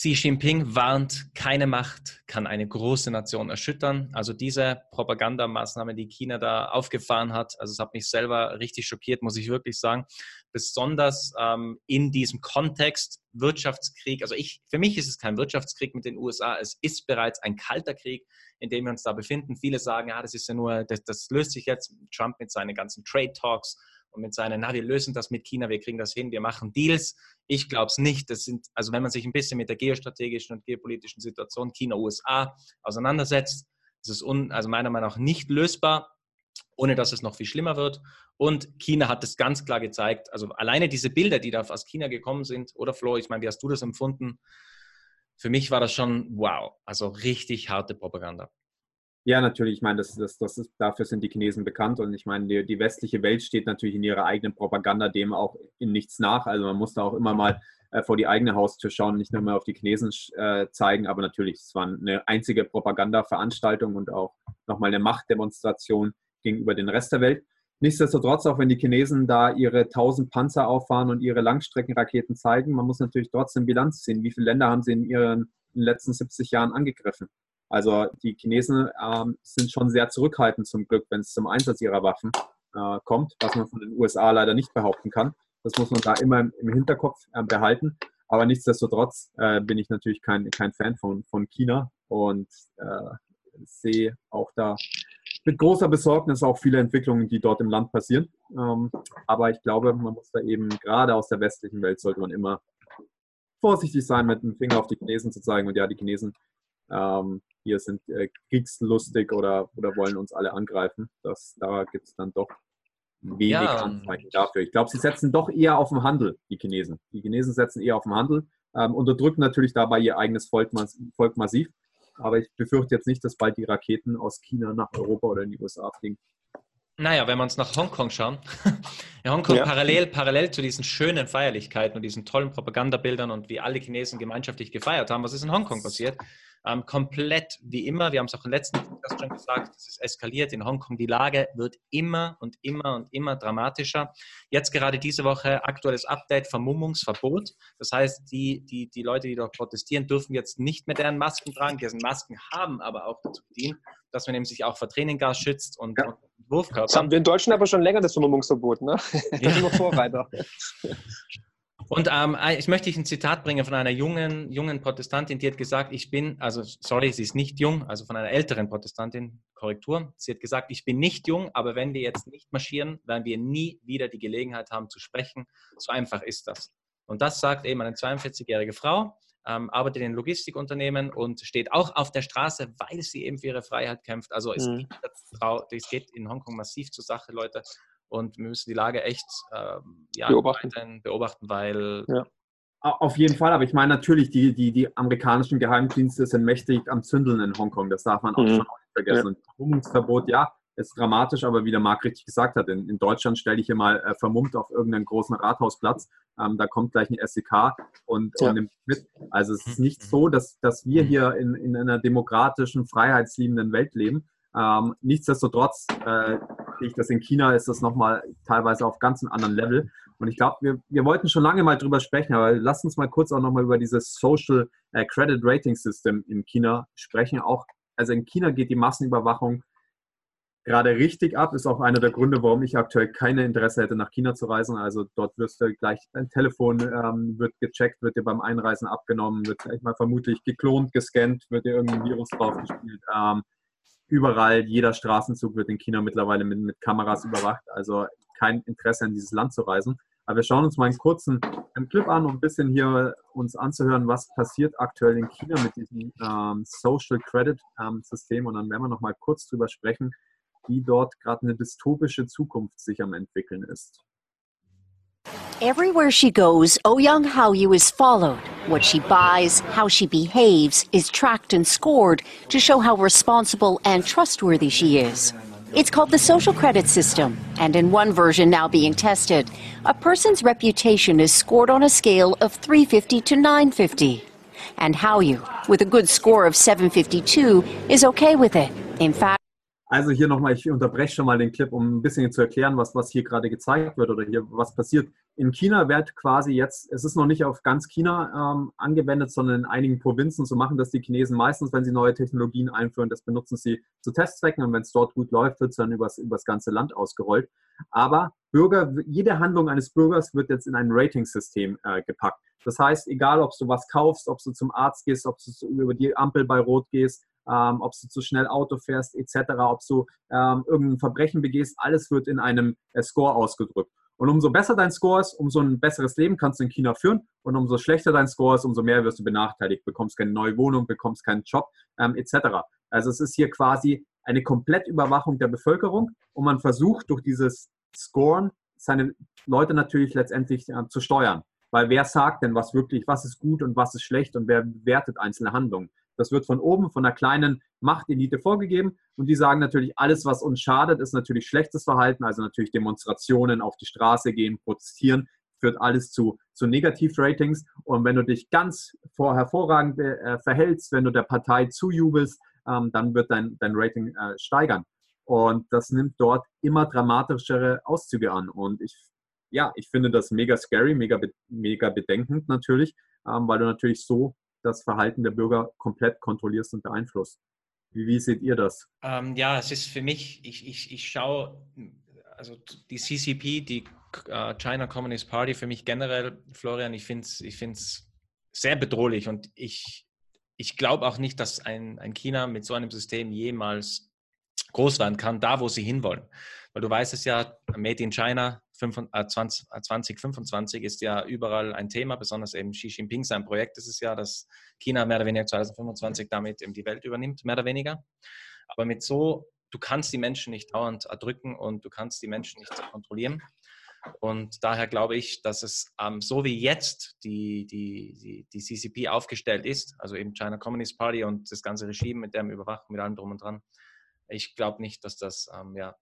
Xi Jinping warnt, keine Macht kann eine große Nation erschüttern. Also diese Propagandamaßnahme, die China da aufgefahren hat, also es hat mich selber richtig schockiert, muss ich wirklich sagen. Besonders ähm, in diesem Kontext Wirtschaftskrieg. Also ich, für mich ist es kein Wirtschaftskrieg mit den USA, es ist bereits ein kalter Krieg, in dem wir uns da befinden. Viele sagen, ja, das ist ja nur, das, das löst sich jetzt. Trump mit seinen ganzen Trade Talks und mit seinen, na, wir lösen das mit China, wir kriegen das hin, wir machen Deals. Ich glaube es nicht. Das sind, also wenn man sich ein bisschen mit der geostrategischen und geopolitischen Situation China-USA auseinandersetzt, ist es un, also meiner Meinung nach nicht lösbar, ohne dass es noch viel schlimmer wird. Und China hat es ganz klar gezeigt. Also alleine diese Bilder, die da aus China gekommen sind, oder Flo, ich meine, wie hast du das empfunden? Für mich war das schon wow, also richtig harte Propaganda. Ja, natürlich. Ich meine, das, das, das ist, dafür sind die Chinesen bekannt. Und ich meine, die, die, westliche Welt steht natürlich in ihrer eigenen Propaganda dem auch in nichts nach. Also man muss da auch immer mal äh, vor die eigene Haustür schauen, nicht nur mal auf die Chinesen äh, zeigen. Aber natürlich, es war eine einzige Propaganda-Veranstaltung und auch nochmal eine Machtdemonstration gegenüber den Rest der Welt. Nichtsdestotrotz, auch wenn die Chinesen da ihre 1000 Panzer auffahren und ihre Langstreckenraketen zeigen, man muss natürlich trotzdem Bilanz ziehen. Wie viele Länder haben sie in ihren in den letzten 70 Jahren angegriffen? Also die Chinesen ähm, sind schon sehr zurückhaltend zum Glück, wenn es zum Einsatz ihrer Waffen äh, kommt, was man von den USA leider nicht behaupten kann. Das muss man da immer im, Hinterkopf äh, behalten. Aber nichtsdestotrotz äh, bin ich natürlich kein, kein Fan von, von China und äh, sehe auch da mit großer Besorgnis auch viele Entwicklungen, die dort im Land passieren. Ähm, aber ich glaube, man muss da eben gerade aus der westlichen Welt sollte man immer vorsichtig sein, mit dem Finger auf die Chinesen zu zeigen. Und ja, die Chinesen ähm, hier sind äh, kriegslustig oder, oder wollen uns alle angreifen. Das, da gibt es dann doch wenig ja. Anzeichen dafür. Ich glaube, sie setzen doch eher auf den Handel, die Chinesen. Die Chinesen setzen eher auf den Handel, ähm, unterdrücken natürlich dabei ihr eigenes Volk, Volk massiv. Aber ich befürchte jetzt nicht, dass bald die Raketen aus China nach Europa oder in die USA fliegen. Naja, wenn wir uns nach Hongkong schauen, in Hongkong ja. parallel, parallel zu diesen schönen Feierlichkeiten und diesen tollen Propagandabildern und wie alle Chinesen gemeinschaftlich gefeiert haben, was ist in Hongkong passiert? Ähm, komplett wie immer. Wir haben es auch im letzten Podcast schon gesagt, es ist eskaliert in Hongkong. Die Lage wird immer und immer und immer dramatischer. Jetzt gerade diese Woche aktuelles Update, Vermummungsverbot. Das heißt, die, die, die Leute, die dort protestieren, dürfen jetzt nicht mehr deren Masken tragen. Diese Masken haben aber auch dazu gedient, dass man eben sich auch vor Tränengas schützt und, ja. und Wurfkörper. Das haben wir in Deutschland aber schon länger, das Vermummungsverbot, ne? Ja. Das ist Vorreiter. Und ähm, ich möchte ein Zitat bringen von einer jungen, jungen Protestantin, die hat gesagt, ich bin, also sorry, sie ist nicht jung, also von einer älteren Protestantin, Korrektur. Sie hat gesagt, ich bin nicht jung, aber wenn wir jetzt nicht marschieren, werden wir nie wieder die Gelegenheit haben zu sprechen. So einfach ist das. Und das sagt eben eine 42-jährige Frau, ähm, arbeitet in Logistikunternehmen und steht auch auf der Straße, weil sie eben für ihre Freiheit kämpft. Also es, mhm. geht, es geht in Hongkong massiv zur Sache, Leute. Und wir müssen die Lage echt äh, ja, beobachten. beobachten, weil. Ja. Auf jeden Fall, aber ich meine natürlich, die, die, die amerikanischen Geheimdienste sind mächtig am Zündeln in Hongkong. Das darf man auch mhm. schon nicht vergessen. Ja. Und Vermummungsverbot, ja, ist dramatisch, aber wie der Marc richtig gesagt hat, in, in Deutschland stelle ich hier mal äh, vermummt auf irgendeinen großen Rathausplatz. Ähm, da kommt gleich ein SEK und, ja. und nimmt mit. Also es ist nicht so, dass, dass wir hier in, in einer demokratischen, freiheitsliebenden Welt leben. Ähm, nichtsdestotrotz äh, ich das in China ist das nochmal teilweise auf ganz einem anderen Level. Und ich glaube, wir, wir wollten schon lange mal drüber sprechen, aber lasst uns mal kurz auch nochmal über dieses Social äh, Credit Rating System in China sprechen. Auch, also in China geht die Massenüberwachung gerade richtig ab. Ist auch einer der Gründe, warum ich aktuell keine Interesse hätte, nach China zu reisen. Also dort wirst du gleich, dein Telefon ähm, wird gecheckt, wird dir beim Einreisen abgenommen, wird gleich mal vermutlich geklont, gescannt, wird dir irgendein Virus draufgespielt. Ähm, überall, jeder Straßenzug wird in China mittlerweile mit, mit Kameras überwacht. Also kein Interesse in dieses Land zu reisen. Aber wir schauen uns mal einen kurzen Clip an, um ein bisschen hier uns anzuhören, was passiert aktuell in China mit diesem ähm, Social Credit ähm, System. Und dann werden wir noch mal kurz drüber sprechen, wie dort gerade eine dystopische Zukunft sich am entwickeln ist. Everywhere she goes, Ouyang Haoyu is followed. What she buys, how she behaves, is tracked and scored to show how responsible and trustworthy she is. It's called the social credit system, and in one version now being tested, a person's reputation is scored on a scale of 350 to 950. And Haoyu, with a good score of 752, is okay with it. In fact, Also hier nochmal, ich unterbreche schon mal den Clip, um ein bisschen zu erklären, was, was hier gerade gezeigt wird oder hier was passiert. In China wird quasi jetzt, es ist noch nicht auf ganz China ähm, angewendet, sondern in einigen Provinzen. So machen das die Chinesen meistens, wenn sie neue Technologien einführen. Das benutzen sie zu Testzwecken und wenn es dort gut läuft, wird es dann übers, übers ganze Land ausgerollt. Aber Bürger, jede Handlung eines Bürgers wird jetzt in ein Ratingsystem äh, gepackt. Das heißt, egal ob du was kaufst, ob du zum Arzt gehst, ob du über die Ampel bei Rot gehst, ähm, ob du zu schnell Auto fährst, etc., ob du ähm, irgendein Verbrechen begehst, alles wird in einem äh, Score ausgedrückt. Und umso besser dein Score ist, umso ein besseres Leben kannst du in China führen. Und umso schlechter dein Score ist, umso mehr wirst du benachteiligt, bekommst keine neue Wohnung, bekommst keinen Job, ähm, etc. Also es ist hier quasi eine Komplettüberwachung der Bevölkerung und man versucht durch dieses Scoren seine Leute natürlich letztendlich äh, zu steuern. Weil wer sagt denn, was wirklich, was ist gut und was ist schlecht und wer bewertet einzelne Handlungen? Das wird von oben, von einer kleinen Machtelite vorgegeben. Und die sagen natürlich, alles, was uns schadet, ist natürlich schlechtes Verhalten. Also natürlich Demonstrationen, auf die Straße gehen, protestieren, führt alles zu, zu Negativratings. Und wenn du dich ganz vor, hervorragend äh, verhältst, wenn du der Partei zujubelst, ähm, dann wird dein, dein Rating äh, steigern. Und das nimmt dort immer dramatischere Auszüge an. Und ich, ja, ich finde das mega scary, mega, mega bedenkend natürlich, ähm, weil du natürlich so das Verhalten der Bürger komplett kontrollierst und beeinflusst. Wie, wie seht ihr das? Ähm, ja, es ist für mich, ich, ich, ich schaue, also die CCP, die uh, China Communist Party, für mich generell, Florian, ich finde es ich find's sehr bedrohlich und ich, ich glaube auch nicht, dass ein, ein China mit so einem System jemals groß werden kann, da wo sie hinwollen. Weil du weißt es ja, Made in China 2025 äh, ist ja überall ein Thema, besonders eben Xi Jinping sein Projekt ist es ja, dass China mehr oder weniger 2025 damit eben die Welt übernimmt, mehr oder weniger. Aber mit so, du kannst die Menschen nicht dauernd erdrücken und du kannst die Menschen nicht kontrollieren. Und daher glaube ich, dass es ähm, so wie jetzt die, die, die, die CCP aufgestellt ist, also eben China Communist Party und das ganze Regime mit der Überwachung, mit allem drum und dran, ich glaube nicht, dass das ähm, ja,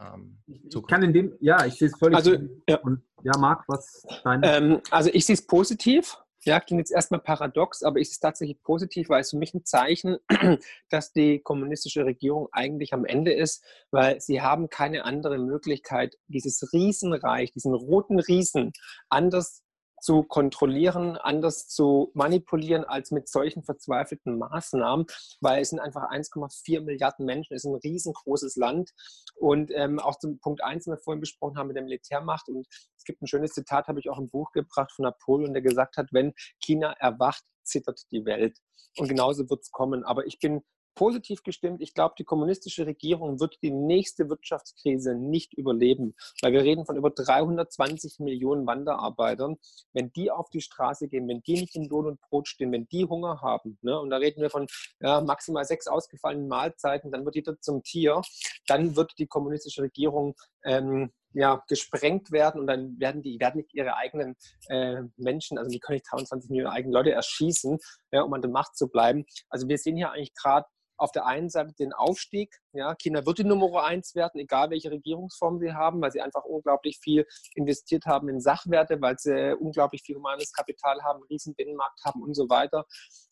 ähm, ich kann in dem, ja, ich sehe es völlig. Also, ja. Und, ja, Marc, was dein. Ähm, also, ich sehe es positiv. Ja, klingt jetzt erstmal paradox, aber ich sehe es tatsächlich positiv, weil es für mich ein Zeichen, dass die kommunistische Regierung eigentlich am Ende ist, weil sie haben keine andere Möglichkeit, dieses Riesenreich, diesen roten Riesen anders zu kontrollieren, anders zu manipulieren als mit solchen verzweifelten Maßnahmen, weil es sind einfach 1,4 Milliarden Menschen, es ist ein riesengroßes Land. Und ähm, auch zum Punkt 1, den wir vorhin besprochen haben mit der Militärmacht. Und es gibt ein schönes Zitat, habe ich auch im Buch gebracht von Napoleon, der gesagt hat, wenn China erwacht, zittert die Welt. Und genauso wird es kommen. Aber ich bin positiv gestimmt. Ich glaube, die kommunistische Regierung wird die nächste Wirtschaftskrise nicht überleben, weil wir reden von über 320 Millionen Wanderarbeitern. Wenn die auf die Straße gehen, wenn die nicht in Lohn und Brot stehen, wenn die Hunger haben, ne, und da reden wir von ja, maximal sechs ausgefallenen Mahlzeiten, dann wird jeder zum Tier, dann wird die kommunistische Regierung ähm, ja, gesprengt werden und dann werden die werden nicht ihre eigenen äh, Menschen, also die können nicht 23 Millionen eigene Leute erschießen, ja, um an der Macht zu bleiben. Also wir sehen hier eigentlich gerade auf der einen Seite den Aufstieg. Ja, China wird die Nummer eins werden, egal welche Regierungsform sie haben, weil sie einfach unglaublich viel investiert haben in Sachwerte, weil sie unglaublich viel humanes Kapital haben, einen riesen Binnenmarkt haben und so weiter.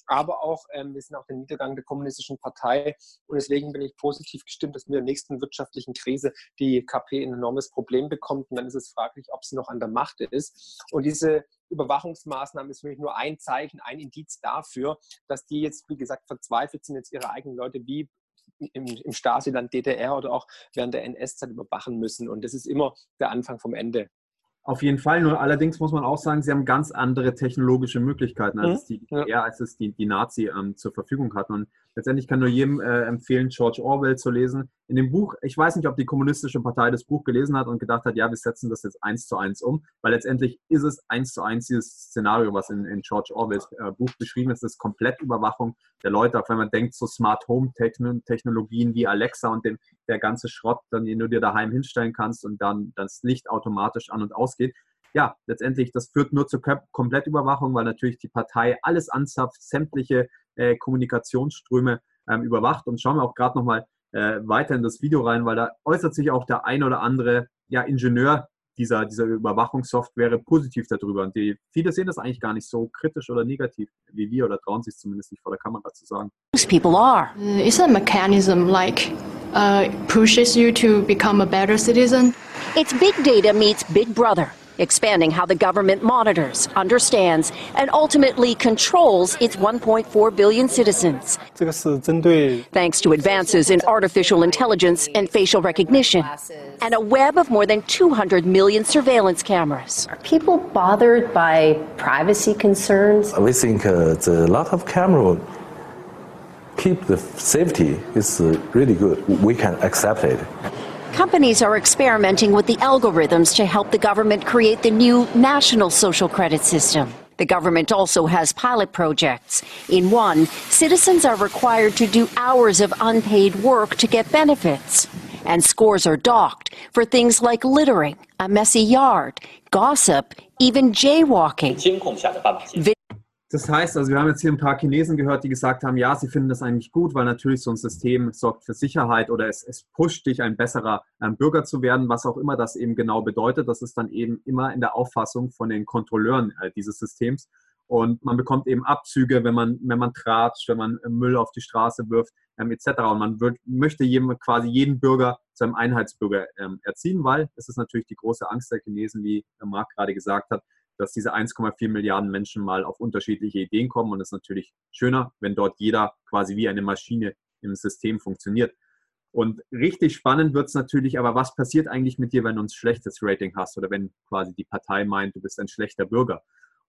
Aber auch, ähm, wir sind auch der Niedergang der kommunistischen Partei und deswegen bin ich positiv gestimmt, dass mit der nächsten wirtschaftlichen Krise die KP ein enormes Problem bekommt und dann ist es fraglich, ob sie noch an der Macht ist. Und diese Überwachungsmaßnahmen ist für mich nur ein Zeichen, ein Indiz dafür, dass die jetzt, wie gesagt, verzweifelt sind, jetzt ihre eigenen Leute wie im, im Stasi-Land DDR oder auch während der NS-Zeit überwachen müssen. Und das ist immer der Anfang vom Ende. Auf jeden Fall, nur allerdings muss man auch sagen, sie haben ganz andere technologische Möglichkeiten, als mhm. die DDR, als es die, die Nazi ähm, zur Verfügung hatten. Und letztendlich kann nur jedem äh, empfehlen, George Orwell zu lesen. In dem Buch, ich weiß nicht, ob die Kommunistische Partei das Buch gelesen hat und gedacht hat, ja, wir setzen das jetzt eins zu eins um, weil letztendlich ist es eins zu eins dieses Szenario, was in, in George Orwells äh, Buch beschrieben ist, das ist Komplettüberwachung der Leute, auch wenn man denkt, so Smart Home Technologien wie Alexa und den, der ganze Schrott, den du dir daheim hinstellen kannst und dann das Licht automatisch an und ausgeht ja, letztendlich, das führt nur zur Komplettüberwachung, weil natürlich die Partei alles anzapft, sämtliche äh, Kommunikationsströme ähm, überwacht. Und schauen wir auch gerade nochmal äh, weiter in das Video rein, weil da äußert sich auch der ein oder andere ja, Ingenieur dieser, dieser Überwachungssoftware positiv darüber. Und die, viele sehen das eigentlich gar nicht so kritisch oder negativ wie wir oder trauen sich zumindest nicht vor der Kamera zu sagen. Most people are. Is a mechanism like uh, pushes you to become a better citizen? It's big data meets Big Brother. expanding how the government monitors, understands, and ultimately controls its 1.4 billion citizens. Thanks to advances in artificial intelligence and facial recognition, and a web of more than 200 million surveillance cameras. Are people bothered by privacy concerns? We think uh, the lot of camera keep the safety is uh, really good. We can accept it. Companies are experimenting with the algorithms to help the government create the new national social credit system. The government also has pilot projects. In one, citizens are required to do hours of unpaid work to get benefits. And scores are docked for things like littering, a messy yard, gossip, even jaywalking. Das heißt, also wir haben jetzt hier ein paar Chinesen gehört, die gesagt haben, ja, sie finden das eigentlich gut, weil natürlich so ein System sorgt für Sicherheit oder es, es pusht dich, ein besserer ähm, Bürger zu werden, was auch immer das eben genau bedeutet. Das ist dann eben immer in der Auffassung von den Kontrolleuren äh, dieses Systems. Und man bekommt eben Abzüge, wenn man, wenn man tratscht, wenn man äh, Müll auf die Straße wirft, ähm, etc. Und man wird, möchte jedem, quasi jeden Bürger zu einem Einheitsbürger ähm, erziehen, weil es ist natürlich die große Angst der Chinesen, wie äh, Marc gerade gesagt hat, dass diese 1,4 Milliarden Menschen mal auf unterschiedliche Ideen kommen. Und es ist natürlich schöner, wenn dort jeder quasi wie eine Maschine im System funktioniert. Und richtig spannend wird es natürlich, aber was passiert eigentlich mit dir, wenn du ein schlechtes Rating hast oder wenn quasi die Partei meint, du bist ein schlechter Bürger?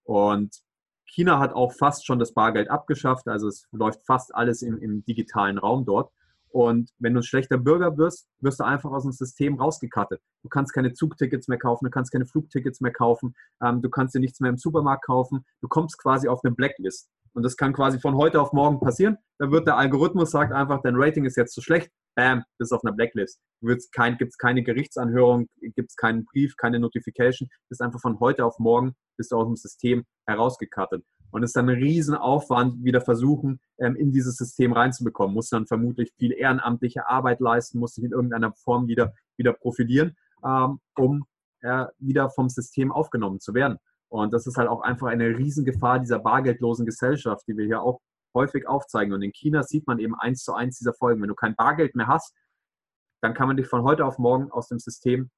Und China hat auch fast schon das Bargeld abgeschafft, also es läuft fast alles im, im digitalen Raum dort. Und wenn du ein schlechter Bürger wirst, wirst du einfach aus dem System rausgekattet. Du kannst keine Zugtickets mehr kaufen, du kannst keine Flugtickets mehr kaufen, ähm, du kannst dir nichts mehr im Supermarkt kaufen. Du kommst quasi auf eine Blacklist. Und das kann quasi von heute auf morgen passieren. Da wird der Algorithmus sagt einfach, dein Rating ist jetzt zu schlecht. Bam, bist auf einer Blacklist. Gibt es kein, keine Gerichtsanhörung, gibt es keinen Brief, keine Notification. Bist einfach von heute auf morgen bist du aus dem System herausgekattet. Und es ist dann ein Riesenaufwand, wieder versuchen, ähm, in dieses System reinzubekommen. Muss dann vermutlich viel ehrenamtliche Arbeit leisten, muss sich in irgendeiner Form wieder, wieder profilieren, ähm, um äh, wieder vom System aufgenommen zu werden. Und das ist halt auch einfach eine Riesengefahr dieser bargeldlosen Gesellschaft, die wir hier auch häufig aufzeigen. Und in China sieht man eben eins zu eins dieser Folgen. Wenn du kein Bargeld mehr hast, dann kann man dich von heute auf morgen aus dem System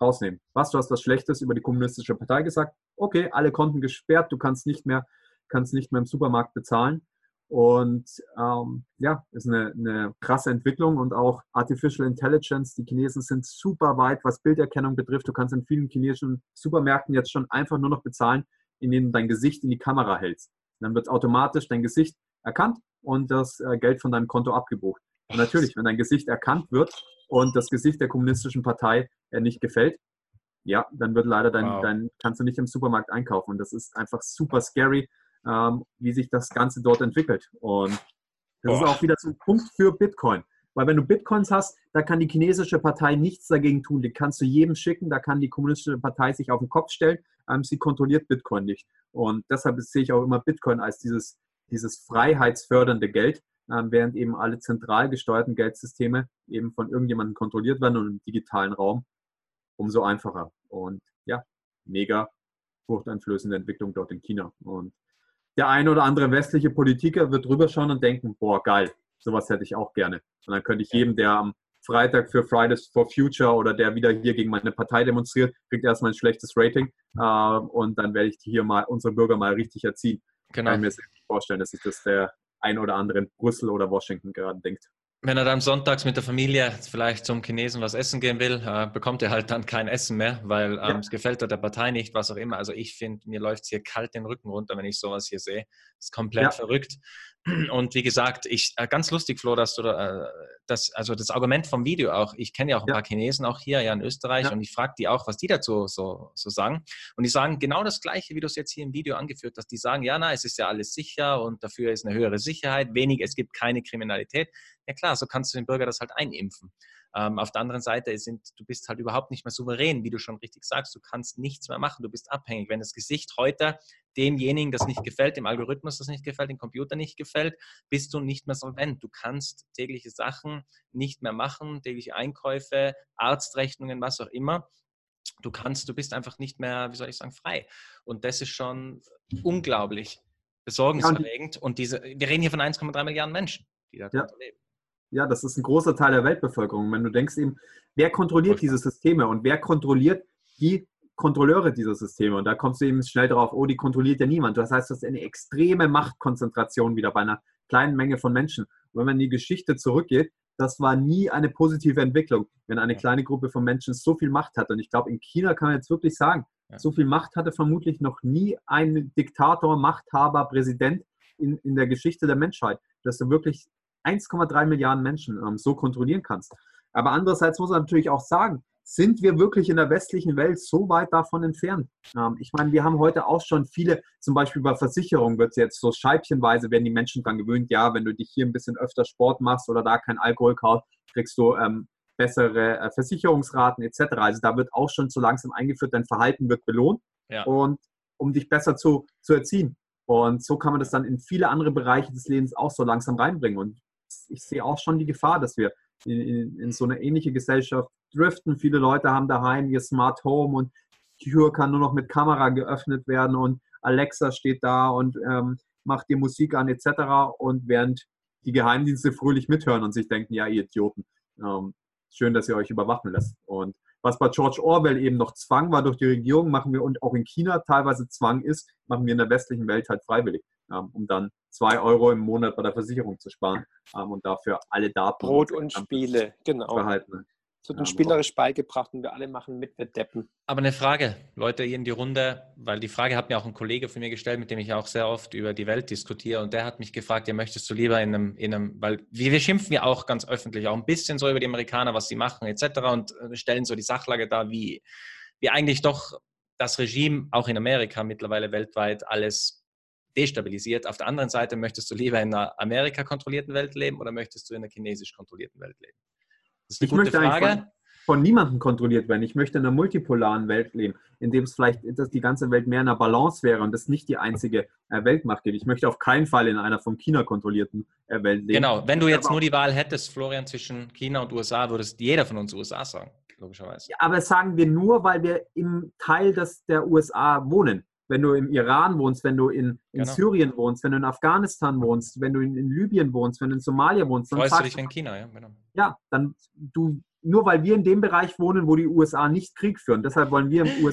rausnehmen. Was, du hast was Schlechtes über die kommunistische Partei gesagt. Okay, alle Konten gesperrt, du kannst nicht mehr, kannst nicht mehr im Supermarkt bezahlen. Und ähm, ja, ist eine, eine krasse Entwicklung und auch Artificial Intelligence. Die Chinesen sind super weit, was Bilderkennung betrifft. Du kannst in vielen chinesischen Supermärkten jetzt schon einfach nur noch bezahlen, indem du dein Gesicht in die Kamera hältst. Dann wird automatisch dein Gesicht erkannt und das äh, Geld von deinem Konto abgebucht. Und natürlich, wenn dein Gesicht erkannt wird und das Gesicht der kommunistischen Partei äh, nicht gefällt, ja, dann wird leider dein, Wow. dein, kannst du nicht im Supermarkt einkaufen. Und das ist einfach super scary, ähm, wie sich das Ganze dort entwickelt. Und das ist Boah. auch wieder so ein Punkt für Bitcoin. Weil wenn du Bitcoins hast, da kann die chinesische Partei nichts dagegen tun. Die kannst du jedem schicken, da kann die kommunistische Partei sich auf den Kopf stellen. Ähm, sie kontrolliert Bitcoin nicht. Und deshalb sehe ich auch immer Bitcoin als dieses, dieses freiheitsfördernde Geld, ähm, während eben alle zentral gesteuerten Geldsysteme eben von irgendjemandem kontrolliert werden und im digitalen Raum umso einfacher. Und ja, mega furchteinflößende Entwicklung dort in China. Und der eine oder andere westliche Politiker wird drüber schauen und denken, boah, geil, sowas hätte ich auch gerne. Und dann könnte ich jedem, der am Freitag für Fridays for Future oder der wieder hier gegen meine Partei demonstriert, kriegt erstmal ein schlechtes Rating. Äh, und dann werde ich hier mal unsere Bürger mal richtig erziehen. Genau. Kann ich mir vorstellen, dass sich das der ein oder andere in Brüssel oder Washington gerade denkt. Wenn er dann sonntags mit der Familie vielleicht zum Chinesen was essen gehen will, äh, bekommt er halt dann kein Essen mehr, weil ähm, Ja. es gefällt der Partei nicht, was auch immer. Also ich finde, mir läuft es hier kalt den Rücken runter, wenn ich sowas hier sehe. Das ist komplett Ja. verrückt. Und wie gesagt, ich äh, ganz lustig, Flo, dass du da, äh, das, also das Argument vom Video auch, ich kenne ja auch ein Ja. paar Chinesen auch hier ja in Österreich Ja. und ich frage die auch, was die dazu so, so sagen. Und die sagen genau das Gleiche, wie du es jetzt hier im Video angeführt hast. Die sagen, ja, na, es ist ja alles sicher und dafür ist eine höhere Sicherheit, wenig, es gibt keine Kriminalität. Ja klar, so kannst du den Bürger das halt einimpfen. Ähm, auf der anderen Seite sind, du bist halt überhaupt nicht mehr souverän, wie du schon richtig sagst. Du kannst nichts mehr machen, du bist abhängig. Wenn das Gesicht heute demjenigen das nicht gefällt, dem Algorithmus das nicht gefällt, dem Computer nicht gefällt, bist du nicht mehr solvent. Du kannst tägliche Sachen nicht mehr machen, tägliche Einkäufe, Arztrechnungen, was auch immer. Du kannst, du bist einfach nicht mehr, wie soll ich sagen, frei. Und das ist schon unglaublich besorgniserregend. Und diese, wir reden hier von 1,3 Milliarden Menschen, die da Ja. leben. Ja, das ist ein großer Teil der Weltbevölkerung. Wenn du denkst eben, wer kontrolliert diese Systeme und wer kontrolliert die Kontrolleure dieser Systeme. Und da kommst du eben schnell drauf, oh, die kontrolliert ja niemand. Das heißt, das ist eine extreme Machtkonzentration wieder bei einer kleinen Menge von Menschen. Und wenn man in die Geschichte zurückgeht, das war nie eine positive Entwicklung, wenn eine kleine Gruppe von Menschen so viel Macht hat. Und ich glaube, in China kann man jetzt wirklich sagen, so viel Macht hatte vermutlich noch nie ein Diktator, Machthaber, Präsident in, in der Geschichte der Menschheit, dass du wirklich 1,3 Milliarden Menschen ähm, so kontrollieren kannst. Aber andererseits muss man natürlich auch sagen, sind wir wirklich in der westlichen Welt so weit davon entfernt? Ähm, ich meine, wir haben heute auch schon viele, zum Beispiel bei Versicherungen wird es jetzt so scheibchenweise, werden die Menschen daran gewöhnt, ja, wenn du dich hier ein bisschen öfter Sport machst oder da kein Alkohol kaufst, kriegst du ähm, bessere äh, Versicherungsraten etc. Also da wird auch schon so langsam eingeführt, dein Verhalten wird belohnt Ja. und um dich besser zu, zu erziehen. Und so kann man das dann in viele andere Bereiche des Lebens auch so langsam reinbringen. Und ich sehe auch schon die Gefahr, dass wir in, in, in so eine ähnliche Gesellschaft driften. Viele Leute haben daheim ihr Smart Home und die Tür kann nur noch mit Kamera geöffnet werden und Alexa steht da und ähm, macht dir Musik an etc. Und während die Geheimdienste fröhlich mithören und sich denken, ja, ihr Idioten, ähm, schön, dass ihr euch überwachen lässt. Und was bei George Orwell eben noch Zwang war durch die Regierung, machen wir und auch in China teilweise Zwang ist, machen wir in der westlichen Welt halt freiwillig, ähm, um dann zwei Euro im Monat bei der Versicherung zu sparen ähm, und dafür alle Daten Brot und Spiele, genau. behalten. Es wird Ja, uns spielerisch beigebracht und wir alle machen mit, wir deppen. Aber eine Frage, Leute, hier in die Runde, weil die Frage hat mir auch ein Kollege von mir gestellt, mit dem ich auch sehr oft über die Welt diskutiere. Und der hat mich gefragt, ja, möchtest du lieber in einem, in einem weil wir, wir schimpfen ja auch ganz öffentlich, auch ein bisschen so über die Amerikaner, was sie machen, etc. und äh, stellen so die Sachlage dar, wie, wie eigentlich doch das Regime auch in Amerika mittlerweile weltweit alles destabilisiert. Auf der anderen Seite, möchtest du lieber in einer Amerika kontrollierten Welt leben oder möchtest du in einer chinesisch kontrollierten Welt leben? Das ist eine Ich gute möchte eigentlich Frage. von niemandem kontrolliert werden. Ich möchte in einer multipolaren Welt leben, in dem es vielleicht dass die ganze Welt mehr in einer Balance wäre und es nicht die einzige äh, Weltmacht gibt. Ich möchte auf keinen Fall in einer von China kontrollierten äh, Welt leben. Genau, wenn du jetzt nur die Wahl hättest, Florian, zwischen China und USA, würdest jeder von uns USA sagen, logischerweise. Ja, aber das sagen wir nur, weil wir im Teil des, der USA wohnen. Wenn du im Iran wohnst, wenn du in, in Genau. Syrien wohnst, wenn du in Afghanistan wohnst, wenn du in, in Libyen wohnst, wenn du in Somalia wohnst, dann Freust du dich wegen China, ja? Genau. ja, dann du, nur weil wir in dem Bereich wohnen, wo die USA nicht Krieg führen. Deshalb wollen wir im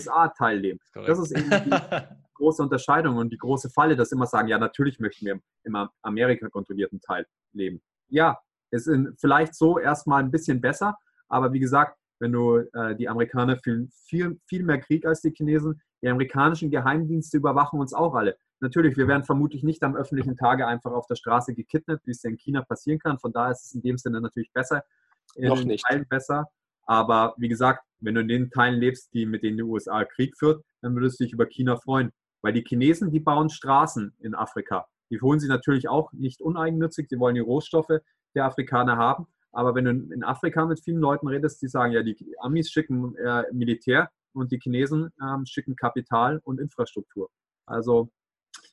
leben. Korrekt. Das ist eben die große Unterscheidung und die große Falle, dass immer sagen, ja, natürlich möchten wir im, im Amerika-kontrollierten Teil leben. Ja, ist in, vielleicht so erstmal ein bisschen besser, aber wie gesagt, wenn du äh, die Amerikaner fühlen viel, viel mehr Krieg als die Chinesen, die amerikanischen Geheimdienste überwachen uns auch alle. Natürlich, wir werden vermutlich nicht am öffentlichen Tage einfach auf der Straße gekidnappt, wie es ja in China passieren kann. Von daher ist es in dem Sinne natürlich besser. In Noch nicht. Teilen besser. Aber wie gesagt, wenn du in den Teilen lebst, die mit denen die USA Krieg führt, dann würdest du dich über China freuen. Weil die Chinesen, die bauen Straßen in Afrika. Die holen sie natürlich auch nicht uneigennützig, die wollen die Rohstoffe der Afrikaner haben. Aber wenn du in Afrika mit vielen Leuten redest, die sagen, ja, die Amis schicken äh, Militär und die Chinesen ähm, schicken Kapital und Infrastruktur. Also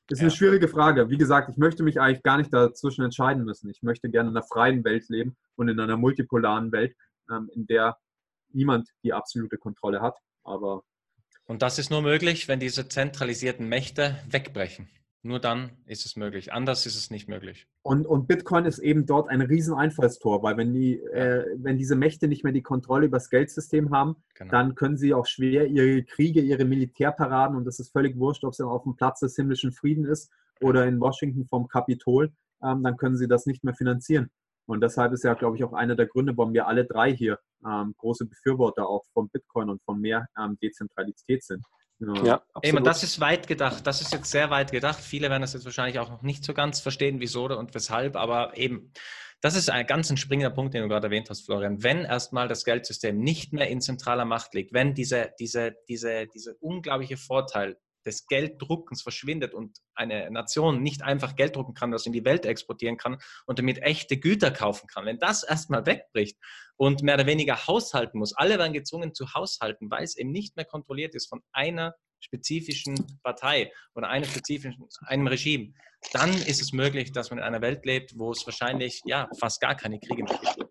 ist eine Ja. schwierige Frage. Wie gesagt, ich möchte mich eigentlich gar nicht dazwischen entscheiden müssen. Ich möchte gerne in einer freien Welt leben und in einer multipolaren Welt, ähm, in der niemand die absolute Kontrolle hat. Aber Und das ist nur möglich, wenn diese zentralisierten Mächte wegbrechen. Nur dann ist es möglich. Anders ist es nicht möglich. Und, und Bitcoin ist eben dort ein riesen Einfallstor, weil wenn, die, äh, wenn diese Mächte nicht mehr die Kontrolle über das Geldsystem haben, Genau. dann können sie auch schwer ihre Kriege, ihre Militärparaden, und das ist völlig wurscht, ob es auf dem Platz des himmlischen Frieden ist oder in Washington vom Kapitol, ähm, dann können sie das nicht mehr finanzieren. Und deshalb ist ja, glaube ich, auch einer der Gründe, warum wir alle drei hier ähm, große Befürworter auch von Bitcoin und von mehr ähm, Dezentralität sind. Ja, Eben, absolut. und das ist weit gedacht. Das ist jetzt sehr weit gedacht. Viele werden das jetzt wahrscheinlich auch noch nicht so ganz verstehen, wieso und weshalb, aber eben, das ist ein ganz ein springender Punkt, den du gerade erwähnt hast, Florian. Wenn erstmal das Geldsystem nicht mehr in zentraler Macht liegt, wenn diese, diese, diese, dieser unglaubliche Vorteil des Gelddruckens verschwindet und eine Nation nicht einfach Geld drucken kann, das in die Welt exportieren kann und damit echte Güter kaufen kann, wenn das erstmal wegbricht und mehr oder weniger haushalten muss, alle werden gezwungen zu haushalten, weil es eben nicht mehr kontrolliert ist von einer spezifischen Partei oder einem spezifischen, einem Regime, dann ist es möglich, dass man in einer Welt lebt, wo es wahrscheinlich ja fast gar keine Kriege mehr gibt.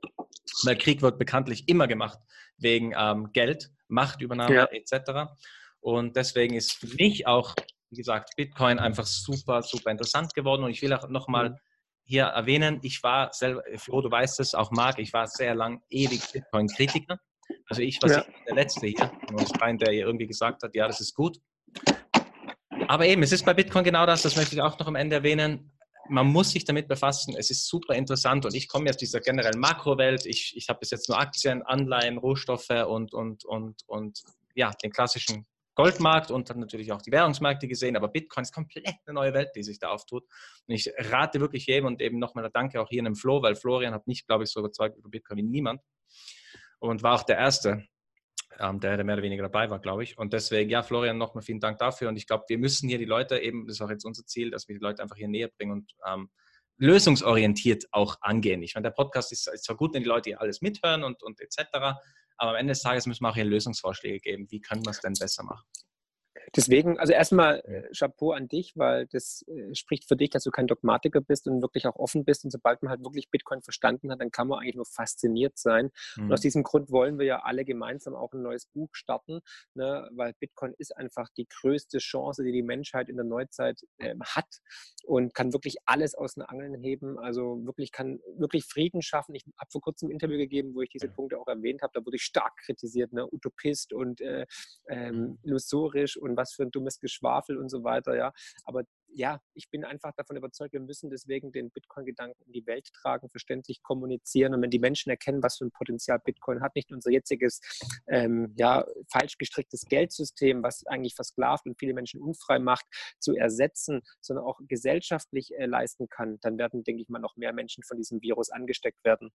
Weil Krieg wird bekanntlich immer gemacht wegen ähm, Geld, Machtübernahme Ja. etc. Und deswegen ist für mich auch, wie gesagt, Bitcoin einfach super, super interessant geworden. Und ich will auch nochmal hier erwähnen, ich war selber, Flo, du weißt es, auch Marc, ich war sehr lang ewig Bitcoin-Kritiker. Also ich war ja. der Letzte hier, der irgendwie gesagt hat, ja, das ist gut. Aber eben, es ist bei Bitcoin genau das, das möchte ich auch noch am Ende erwähnen. Man muss sich damit befassen. Es ist super interessant und ich komme aus dieser generellen Makrowelt. Ich, ich habe bis jetzt nur Aktien, Anleihen, Rohstoffe und, und, und, und ja, den klassischen Goldmarkt und dann natürlich auch die Währungsmärkte gesehen, aber Bitcoin ist komplett eine neue Welt, die sich da auftut. Und ich rate wirklich jedem und eben nochmal Danke auch hier in dem Flo, weil Florian hat mich, glaube ich, so überzeugt über Bitcoin wie niemand und war auch der Erste, ähm, der, mehr oder weniger dabei war, glaube ich. Und deswegen, ja, Florian, nochmal vielen Dank dafür. Und ich glaube, wir müssen hier die Leute eben, das ist auch jetzt unser Ziel, dass wir die Leute einfach hier näher bringen und ähm, lösungsorientiert auch angehen. Ich meine, der Podcast ist, zwar gut, wenn die Leute hier alles mithören und, und etc., aber am Ende des Tages müssen wir auch hier Lösungsvorschläge geben. Wie können wir es denn besser machen? Deswegen, also erstmal äh, Chapeau an dich, weil das äh, spricht für dich, dass du kein Dogmatiker bist und wirklich auch offen bist. Und sobald man halt wirklich Bitcoin verstanden hat, dann kann man eigentlich nur fasziniert sein. Mhm. Und aus mhm. diesem Grund wollen wir ja alle gemeinsam auch ein neues Buch starten, ne? weil Bitcoin ist einfach die größte Chance, die die Menschheit in der Neuzeit äh, hat und kann wirklich alles aus den Angeln heben. Also wirklich kann wirklich Frieden schaffen. Ich habe vor kurzem ein Interview gegeben, wo ich diese Punkte auch erwähnt habe. Da wurde ich stark kritisiert, ne? Utopist und äh, ähm, mhm. illusorisch und was für ein dummes Geschwafel und so weiter, ja. Aber ja, ich bin einfach davon überzeugt, wir müssen deswegen den Bitcoin-Gedanken in die Welt tragen, verständlich kommunizieren. Und wenn die Menschen erkennen, was für ein Potenzial Bitcoin hat, nicht unser jetziges, ähm, ja, falsch gestricktes Geldsystem, was eigentlich versklavt und viele Menschen unfrei macht, zu ersetzen, sondern auch gesellschaftlich äh, leisten kann, dann werden, denke ich mal, noch mehr Menschen von diesem Virus angesteckt werden.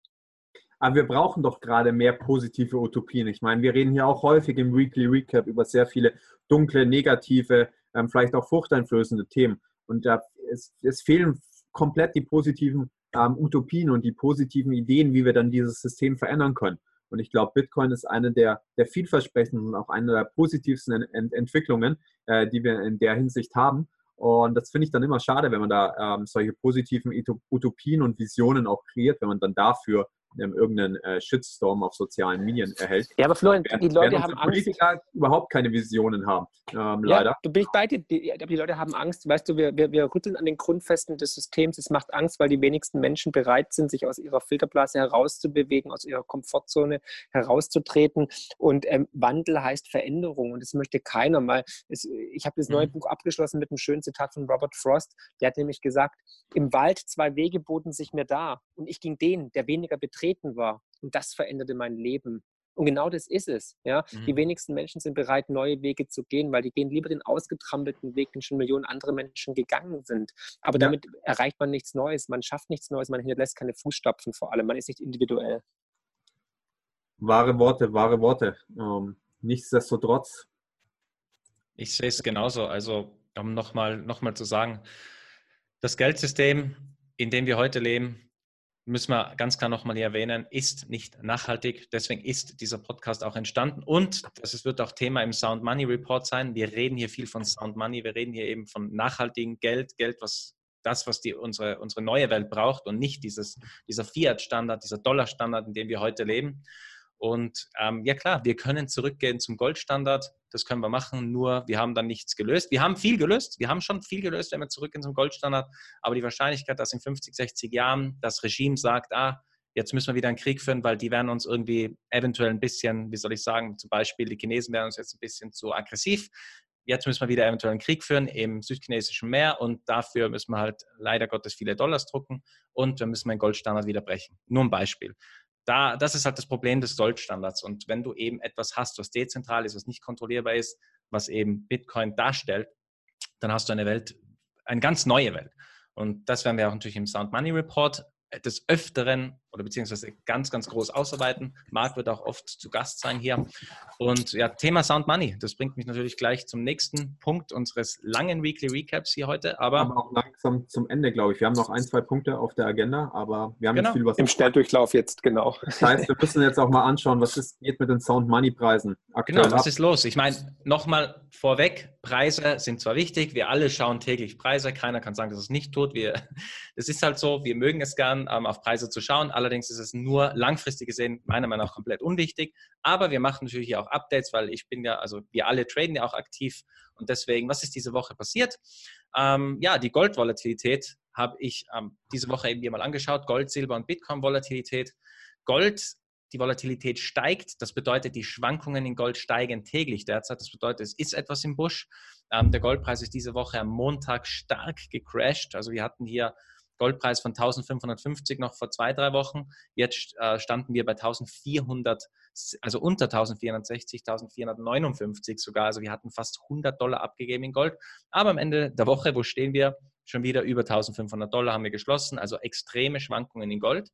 Aber wir brauchen doch gerade mehr positive Utopien. Ich meine, wir reden hier auch häufig im Weekly Recap über sehr viele dunkle, negative, ähm, vielleicht auch furchteinflößende Themen. Und da, es, es fehlen komplett die positiven ähm, Utopien und die positiven Ideen, wie wir dann dieses System verändern können. Und ich glaube, Bitcoin ist eine der, der vielversprechendsten und auch eine der positivsten Ent Entwicklungen, äh, die wir in der Hinsicht haben. Und das finde ich dann immer schade, wenn man da ähm, solche positiven Utopien und Visionen auch kreiert, wenn man dann dafür ähm, irgendeinen äh, Shitstorm auf sozialen Medien erhält. Ja, aber Florian, während, die Leute haben Politiker Angst. überhaupt keine Visionen haben, ähm, leider. Ja, du bin ich bei dir. Die, die, Leute haben Angst. Weißt du, wir, wir, wir rütteln an den Grundfesten des Systems. Es macht Angst, weil die wenigsten Menschen bereit sind, sich aus ihrer Filterblase herauszubewegen, aus ihrer Komfortzone herauszutreten. Und ähm, Wandel heißt Veränderung. Und das möchte keiner mal. Es, ich habe das neue mhm. Buch abgeschlossen mit einem schönen Zitat von Robert Frost. Der hat nämlich gesagt, im Wald zwei Wege boten sich mir da. Und ich ging den, der weniger betreten vertreten war. Und das veränderte mein Leben. Und genau das ist es. Ja? Mhm. Die wenigsten Menschen sind bereit, neue Wege zu gehen, weil die gehen lieber den ausgetrampelten Weg, den schon Millionen andere Menschen gegangen sind. Aber ja. damit erreicht man nichts Neues, man schafft nichts Neues, man hinterlässt keine Fußstapfen vor allem, man ist nicht individuell. Wahre Worte, wahre Worte. Ähm, nichtsdestotrotz. Ich sehe es genauso. Also, um nochmal noch mal zu sagen, das Geldsystem, in dem wir heute leben, müssen wir ganz klar nochmal hier erwähnen, ist nicht nachhaltig. Deswegen ist dieser Podcast auch entstanden. Und das wird auch Thema im Sound Money Report sein. Wir reden hier viel von Sound Money. Wir reden hier eben von nachhaltigem Geld, Geld, was das, was die, unsere, unsere neue Welt braucht und nicht dieses, dieser Fiat-Standard, dieser Dollar-Standard, in dem wir heute leben. Und ähm, ja klar, wir können zurückgehen zum Goldstandard. Das können wir machen, nur wir haben dann nichts gelöst. Wir haben viel gelöst. Wir haben schon viel gelöst, wenn wir zurückgehen zum Goldstandard. Aber die Wahrscheinlichkeit, dass in 50, 60 Jahren das Regime sagt, ah, jetzt müssen wir wieder einen Krieg führen, weil die werden uns irgendwie eventuell ein bisschen, wie soll ich sagen, zum Beispiel die Chinesen werden uns jetzt ein bisschen zu aggressiv. Jetzt müssen wir wieder eventuell einen Krieg führen im südchinesischen Meer und dafür müssen wir halt leider Gottes viele Dollars drucken und wir müssen den Goldstandard wieder brechen. Nur ein Beispiel da, das ist halt das Problem des Goldstandards. Und wenn du eben etwas hast, was dezentral ist, was nicht kontrollierbar ist, was eben Bitcoin darstellt, dann hast du eine Welt, eine ganz neue Welt. Und das werden wir auch natürlich im Sound Money Report des Öfteren oder beziehungsweise ganz, ganz groß ausarbeiten. Marc wird auch oft zu Gast sein hier. Und ja, Thema Sound Money, das bringt mich natürlich gleich zum nächsten Punkt unseres langen Weekly Recaps hier heute. Aber, aber auch langsam zum Ende, glaube ich. Wir haben noch ein, zwei Punkte auf der Agenda, aber wir haben genau. nicht viel was. Im Schnelldurchlauf jetzt, genau. Das heißt, wir müssen jetzt auch mal anschauen, was ist, geht mit den Sound Money Preisen aktuell Genau, was ab. ist los? Ich meine, nochmal vorweg, Preise sind zwar wichtig, wir alle schauen täglich Preise, keiner kann sagen, dass es nicht tut. Wir, das ist halt so, wir mögen es gern, ähm, auf Preise zu schauen. Allerdings ist es nur langfristig gesehen meiner Meinung nach komplett unwichtig. Aber wir machen natürlich auch Updates, weil ich bin ja, also wir alle traden ja auch aktiv. Und deswegen, was ist diese Woche passiert? Ähm, ja, die Goldvolatilität habe ich ähm, diese Woche eben mir mal angeschaut. Gold, Silber und Bitcoin-Volatilität. Gold die Volatilität steigt. Das bedeutet, die Schwankungen in Gold steigen täglich derzeit. Das bedeutet, es ist etwas im Busch. Ähm, der Goldpreis ist diese Woche am Montag stark gecrashed. Also wir hatten hier Goldpreis von 1550 noch vor zwei, drei Wochen. Jetzt äh, standen wir bei 1400, also unter 1460, 1459 sogar. Also wir hatten fast 100 Dollar abgegeben in Gold. Aber am Ende der Woche, wo stehen wir? Schon wieder über 1500 Dollar haben wir geschlossen. Also extreme Schwankungen in Gold.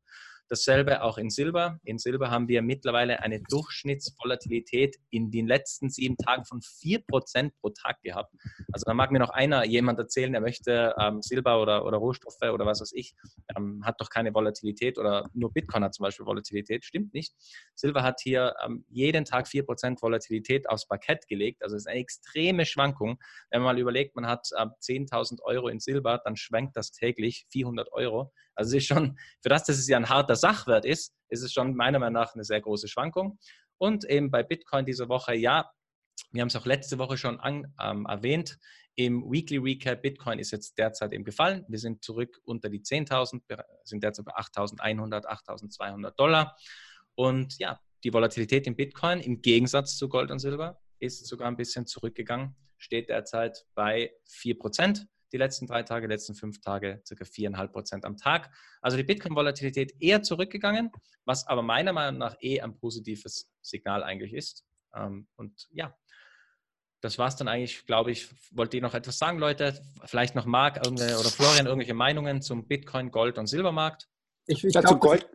Dasselbe auch in Silber. In Silber haben wir mittlerweile eine Durchschnittsvolatilität in den letzten sieben Tagen von 4% pro Tag gehabt. Also da mag mir noch einer jemand erzählen, der möchte ähm, Silber oder, oder Rohstoffe oder was weiß ich, ähm, hat doch keine Volatilität oder nur Bitcoin hat zum Beispiel Volatilität. Stimmt nicht. Silber hat hier ähm, jeden Tag 4% Volatilität aufs Parkett gelegt. Also es ist eine extreme Schwankung. Wenn man mal überlegt, man hat 10.000 ähm, Euro in Silber, dann schwenkt das täglich 400 Euro. Also ist schon, für das, dass es ja ein harter Sachwert ist, ist es schon meiner Meinung nach eine sehr große Schwankung. Und eben bei Bitcoin diese Woche, ja, wir haben es auch letzte Woche schon an, ähm, erwähnt, im Weekly Recap, Bitcoin ist jetzt derzeit eben gefallen. Wir sind zurück unter die 10.000, sind derzeit bei 8.100, 8.200 Dollar. Und ja, die Volatilität im Bitcoin im Gegensatz zu Gold und Silber ist sogar ein bisschen zurückgegangen, steht derzeit bei 4% die letzten drei Tage, letzten fünf Tage circa viereinhalb Prozent am Tag. Also die Bitcoin-Volatilität eher zurückgegangen, was aber meiner Meinung nach eh ein positives Signal eigentlich ist. Ähm, und ja, das war es dann eigentlich, glaube ich. Wollt ihr noch etwas sagen, Leute? Vielleicht noch Marc oder Florian irgendwelche Meinungen zum Bitcoin, Gold und Silbermarkt? Ich, ich glaube, Gold,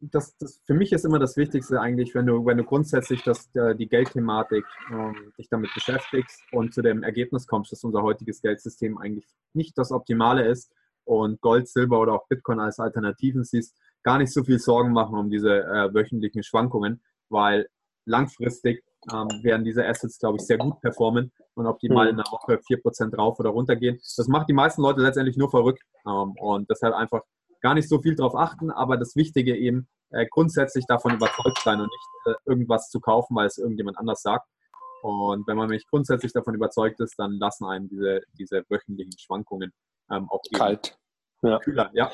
das, das, für mich ist immer das Wichtigste eigentlich, wenn du, wenn du grundsätzlich das, die Geldthematik ähm, dich damit beschäftigst und zu dem Ergebnis kommst, dass unser heutiges Geldsystem eigentlich nicht das Optimale ist und Gold, Silber oder auch Bitcoin als Alternativen siehst, gar nicht so viel Sorgen machen um diese äh, wöchentlichen Schwankungen, weil langfristig ähm, werden diese Assets, glaube ich, sehr gut performen und ob die mal in einer Woche 4% rauf oder runter gehen. Das macht die meisten Leute letztendlich nur verrückt ähm, und deshalb einfach gar nicht so viel darauf achten, aber das Wichtige eben äh, grundsätzlich davon überzeugt sein und nicht äh, irgendwas zu kaufen, weil es irgendjemand anders sagt. Und wenn man nicht grundsätzlich davon überzeugt ist, dann lassen einem diese, diese wöchentlichen Schwankungen ähm, auch kalt. Ja. Kühler, ja.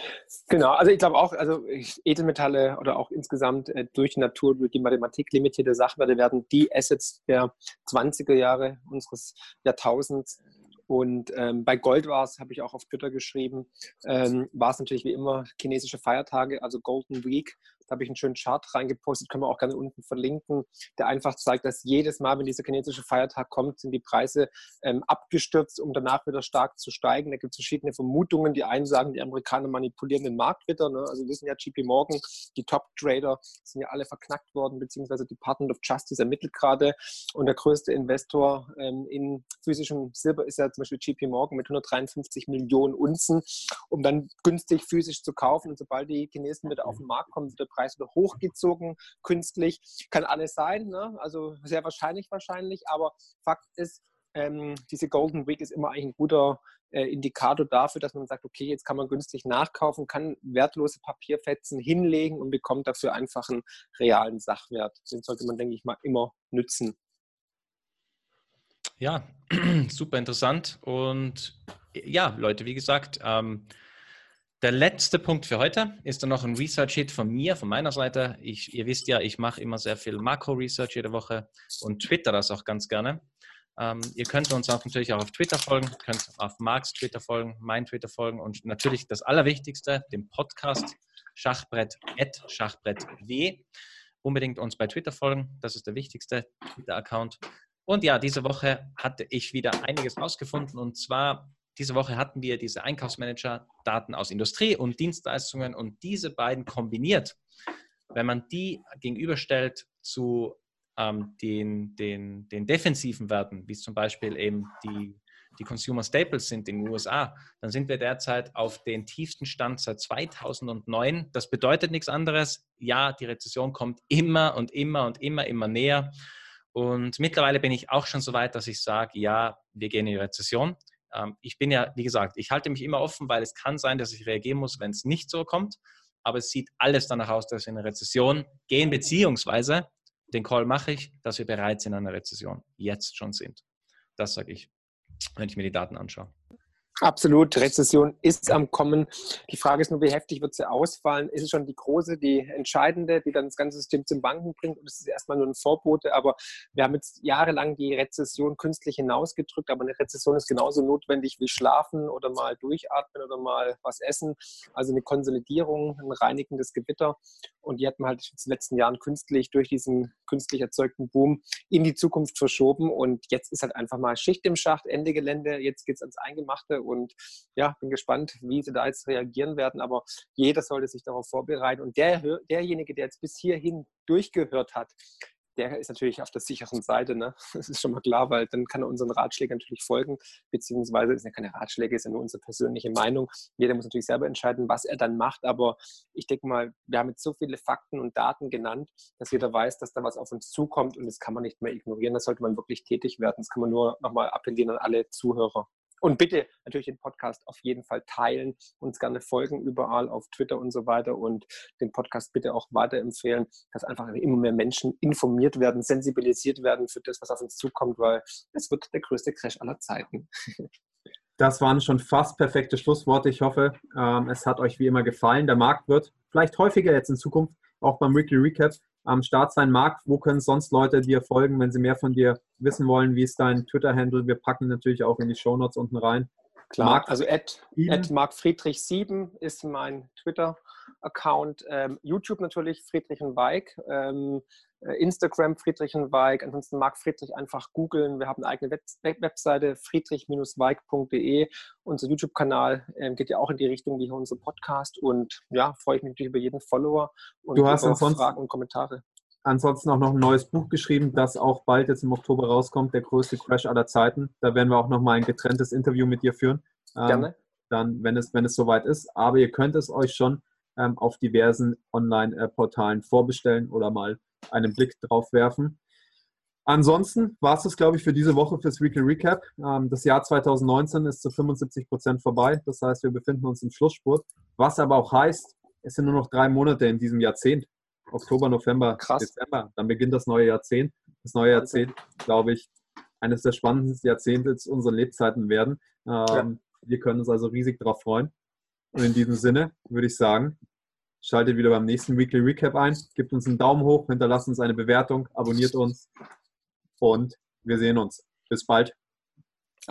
Genau, also ich glaube auch, also Edelmetalle oder auch insgesamt äh, durch Natur, durch die Mathematik limitierte Sachwerte werden die Assets der 20er Jahre unseres Jahrtausends und ähm, bei Gold war es, habe ich auch auf Twitter geschrieben, ähm, war es natürlich wie immer chinesische Feiertage, also Golden Week. Habe ich einen schönen Chart reingepostet, können wir auch gerne unten verlinken, der einfach zeigt, dass jedes Mal, wenn dieser chinesische Feiertag kommt, sind die Preise ähm, abgestürzt, um danach wieder stark zu steigen. Da gibt es verschiedene Vermutungen. Die einen sagen, die Amerikaner manipulieren den Markt wieder. Ne? Also wir wissen ja, JP Morgan, die Top-Trader sind ja alle verknackt worden, beziehungsweise Department of Justice ermittelt gerade. Und der größte Investor ähm, in physischem Silber ist ja zum Beispiel JP Morgan mit 153 Millionen Unzen, um dann günstig physisch zu kaufen. Und sobald die Chinesen wieder auf den Markt kommen, wird der Preis Preis wieder hochgezogen, künstlich. Kann alles sein, ne? also sehr wahrscheinlich wahrscheinlich, aber Fakt ist, ähm, diese Golden Week ist immer eigentlich ein guter äh, Indikator dafür, dass man sagt, okay, jetzt kann man günstig nachkaufen, kann wertlose Papierfetzen hinlegen und bekommt dafür einfach einen realen Sachwert. Den sollte man, denke ich mal, immer nützen. Ja, super interessant. Und ja, Leute, wie gesagt, ähm, der letzte Punkt für heute ist dann noch ein Research-Hit von mir, von meiner Seite. Ich, ihr wisst ja, ich mache immer sehr viel Makro-Research jede Woche und Twitter das auch ganz gerne. Ähm, ihr könnt uns auch natürlich auch auf Twitter folgen, könnt auf Marks Twitter folgen, mein Twitter folgen und natürlich das Allerwichtigste, dem Podcast Schachbrett Schachbrett W. Unbedingt uns bei Twitter folgen, das ist der wichtigste Twitter-Account. Und ja, diese Woche hatte ich wieder einiges rausgefunden und zwar diese Woche hatten wir diese Einkaufsmanager-Daten aus Industrie und Dienstleistungen und diese beiden kombiniert, wenn man die gegenüberstellt zu ähm, den, den, den defensiven Werten, wie es zum Beispiel eben die, die Consumer Staples sind in den USA, dann sind wir derzeit auf den tiefsten Stand seit 2009. Das bedeutet nichts anderes. Ja, die Rezession kommt immer und immer und immer, immer näher. Und mittlerweile bin ich auch schon so weit, dass ich sage, ja, wir gehen in die Rezession. Ähm, ich bin ja, wie gesagt, ich halte mich immer offen, weil es kann sein, dass ich reagieren muss, wenn es nicht so kommt. Aber es sieht alles danach aus, dass wir in eine Rezession gehen, beziehungsweise den Call mache ich, dass wir bereits in einer Rezession jetzt schon sind. Das sage ich, wenn ich mir die Daten anschaue. Absolut, Rezession ist am Kommen. Die Frage ist nur, wie heftig wird sie ausfallen? Ist es schon die große, die entscheidende, die dann das ganze System zum Banken bringt? Und es ist erstmal nur ein Vorbote, aber wir haben jetzt jahrelang die Rezession künstlich hinausgedrückt, aber eine Rezession ist genauso notwendig wie schlafen oder mal durchatmen oder mal was essen. Also eine Konsolidierung, ein reinigendes Gewitter. Und die hat man halt in den letzten Jahren künstlich durch diesen künstlich erzeugten Boom in die Zukunft verschoben. Und jetzt ist halt einfach mal Schicht im Schacht, Ende Gelände. Jetzt geht es ans Eingemachte. Und ja, bin gespannt, wie sie da jetzt reagieren werden. Aber jeder sollte sich darauf vorbereiten. Und der, derjenige, der jetzt bis hierhin durchgehört hat, der ist natürlich auf der sicheren Seite. Ne? Das ist schon mal klar, weil dann kann er unseren Ratschlägen natürlich folgen, beziehungsweise ist ja keine Ratschläge, ist ja nur unsere persönliche Meinung. Jeder muss natürlich selber entscheiden, was er dann macht, aber ich denke mal, wir haben jetzt so viele Fakten und Daten genannt, dass jeder weiß, dass da was auf uns zukommt und das kann man nicht mehr ignorieren. Da sollte man wirklich tätig werden. Das kann man nur nochmal appellieren an alle Zuhörer. Und bitte natürlich den Podcast auf jeden Fall teilen, uns gerne folgen überall auf Twitter und so weiter und den Podcast bitte auch weiterempfehlen, dass einfach immer mehr Menschen informiert werden, sensibilisiert werden für das, was auf uns zukommt, weil es wird der größte Crash aller Zeiten. Das waren schon fast perfekte Schlussworte. Ich hoffe, ähm, es hat euch wie immer gefallen. Der Markt wird vielleicht häufiger jetzt in Zukunft auch beim Weekly Recap am Start sein. Marc, wo können sonst Leute dir folgen, wenn sie mehr von dir wissen wollen? Wie ist dein Twitter-Handle? Wir packen natürlich auch in die Shownotes unten rein. Klar, Marc, also at, at markfriedrich7 ist mein Twitter-Account. Ähm, YouTube natürlich Friedrich und Weig. Ähm, äh, Instagram Friedrich und Weig. Ansonsten Marc Friedrich einfach googeln. Wir haben eine eigene Web Webseite friedrich-weig.de. Unser YouTube-Kanal ähm, geht ja auch in die Richtung wie unser Podcast. Und ja, freue ich mich natürlich über jeden Follower und du hast über Fragen und Kommentare. Ansonsten auch noch ein neues Buch geschrieben, das auch bald jetzt im Oktober rauskommt, der größte Crash aller Zeiten. Da werden wir auch nochmal ein getrenntes Interview mit dir führen. Ähm, Gerne. Dann, wenn es, wenn es soweit ist. Aber ihr könnt es euch schon ähm, auf diversen Online-Portalen vorbestellen oder mal einen Blick drauf werfen. Ansonsten war es das, glaube ich, für diese Woche fürs Weekly Recap. Ähm, das Jahr 2019 ist zu 75 Prozent vorbei. Das heißt, wir befinden uns im Schlussspurt. Was aber auch heißt, es sind nur noch drei Monate in diesem Jahrzehnt. Oktober, November, Krass. Dezember. Dann beginnt das neue Jahrzehnt. Das neue Jahrzehnt, glaube ich, eines der spannendsten Jahrzehnte unserer Lebzeiten werden. Ja. Ähm, wir können uns also riesig darauf freuen. Und in diesem Sinne würde ich sagen, Schaltet wieder beim nächsten Weekly Recap ein. Gebt uns einen Daumen hoch, hinterlasst uns eine Bewertung, abonniert uns und wir sehen uns. Bis bald.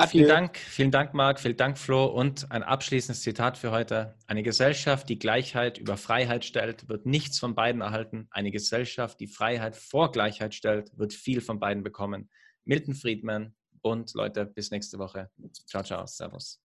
Vielen Dank, vielen Dank, Marc, vielen Dank, Flo. Und ein abschließendes Zitat für heute. Eine Gesellschaft, die Gleichheit über Freiheit stellt, wird nichts von beiden erhalten. Eine Gesellschaft, die Freiheit vor Gleichheit stellt, wird viel von beiden bekommen. Milton Friedman und Leute, bis nächste Woche. Ciao, ciao, Servus.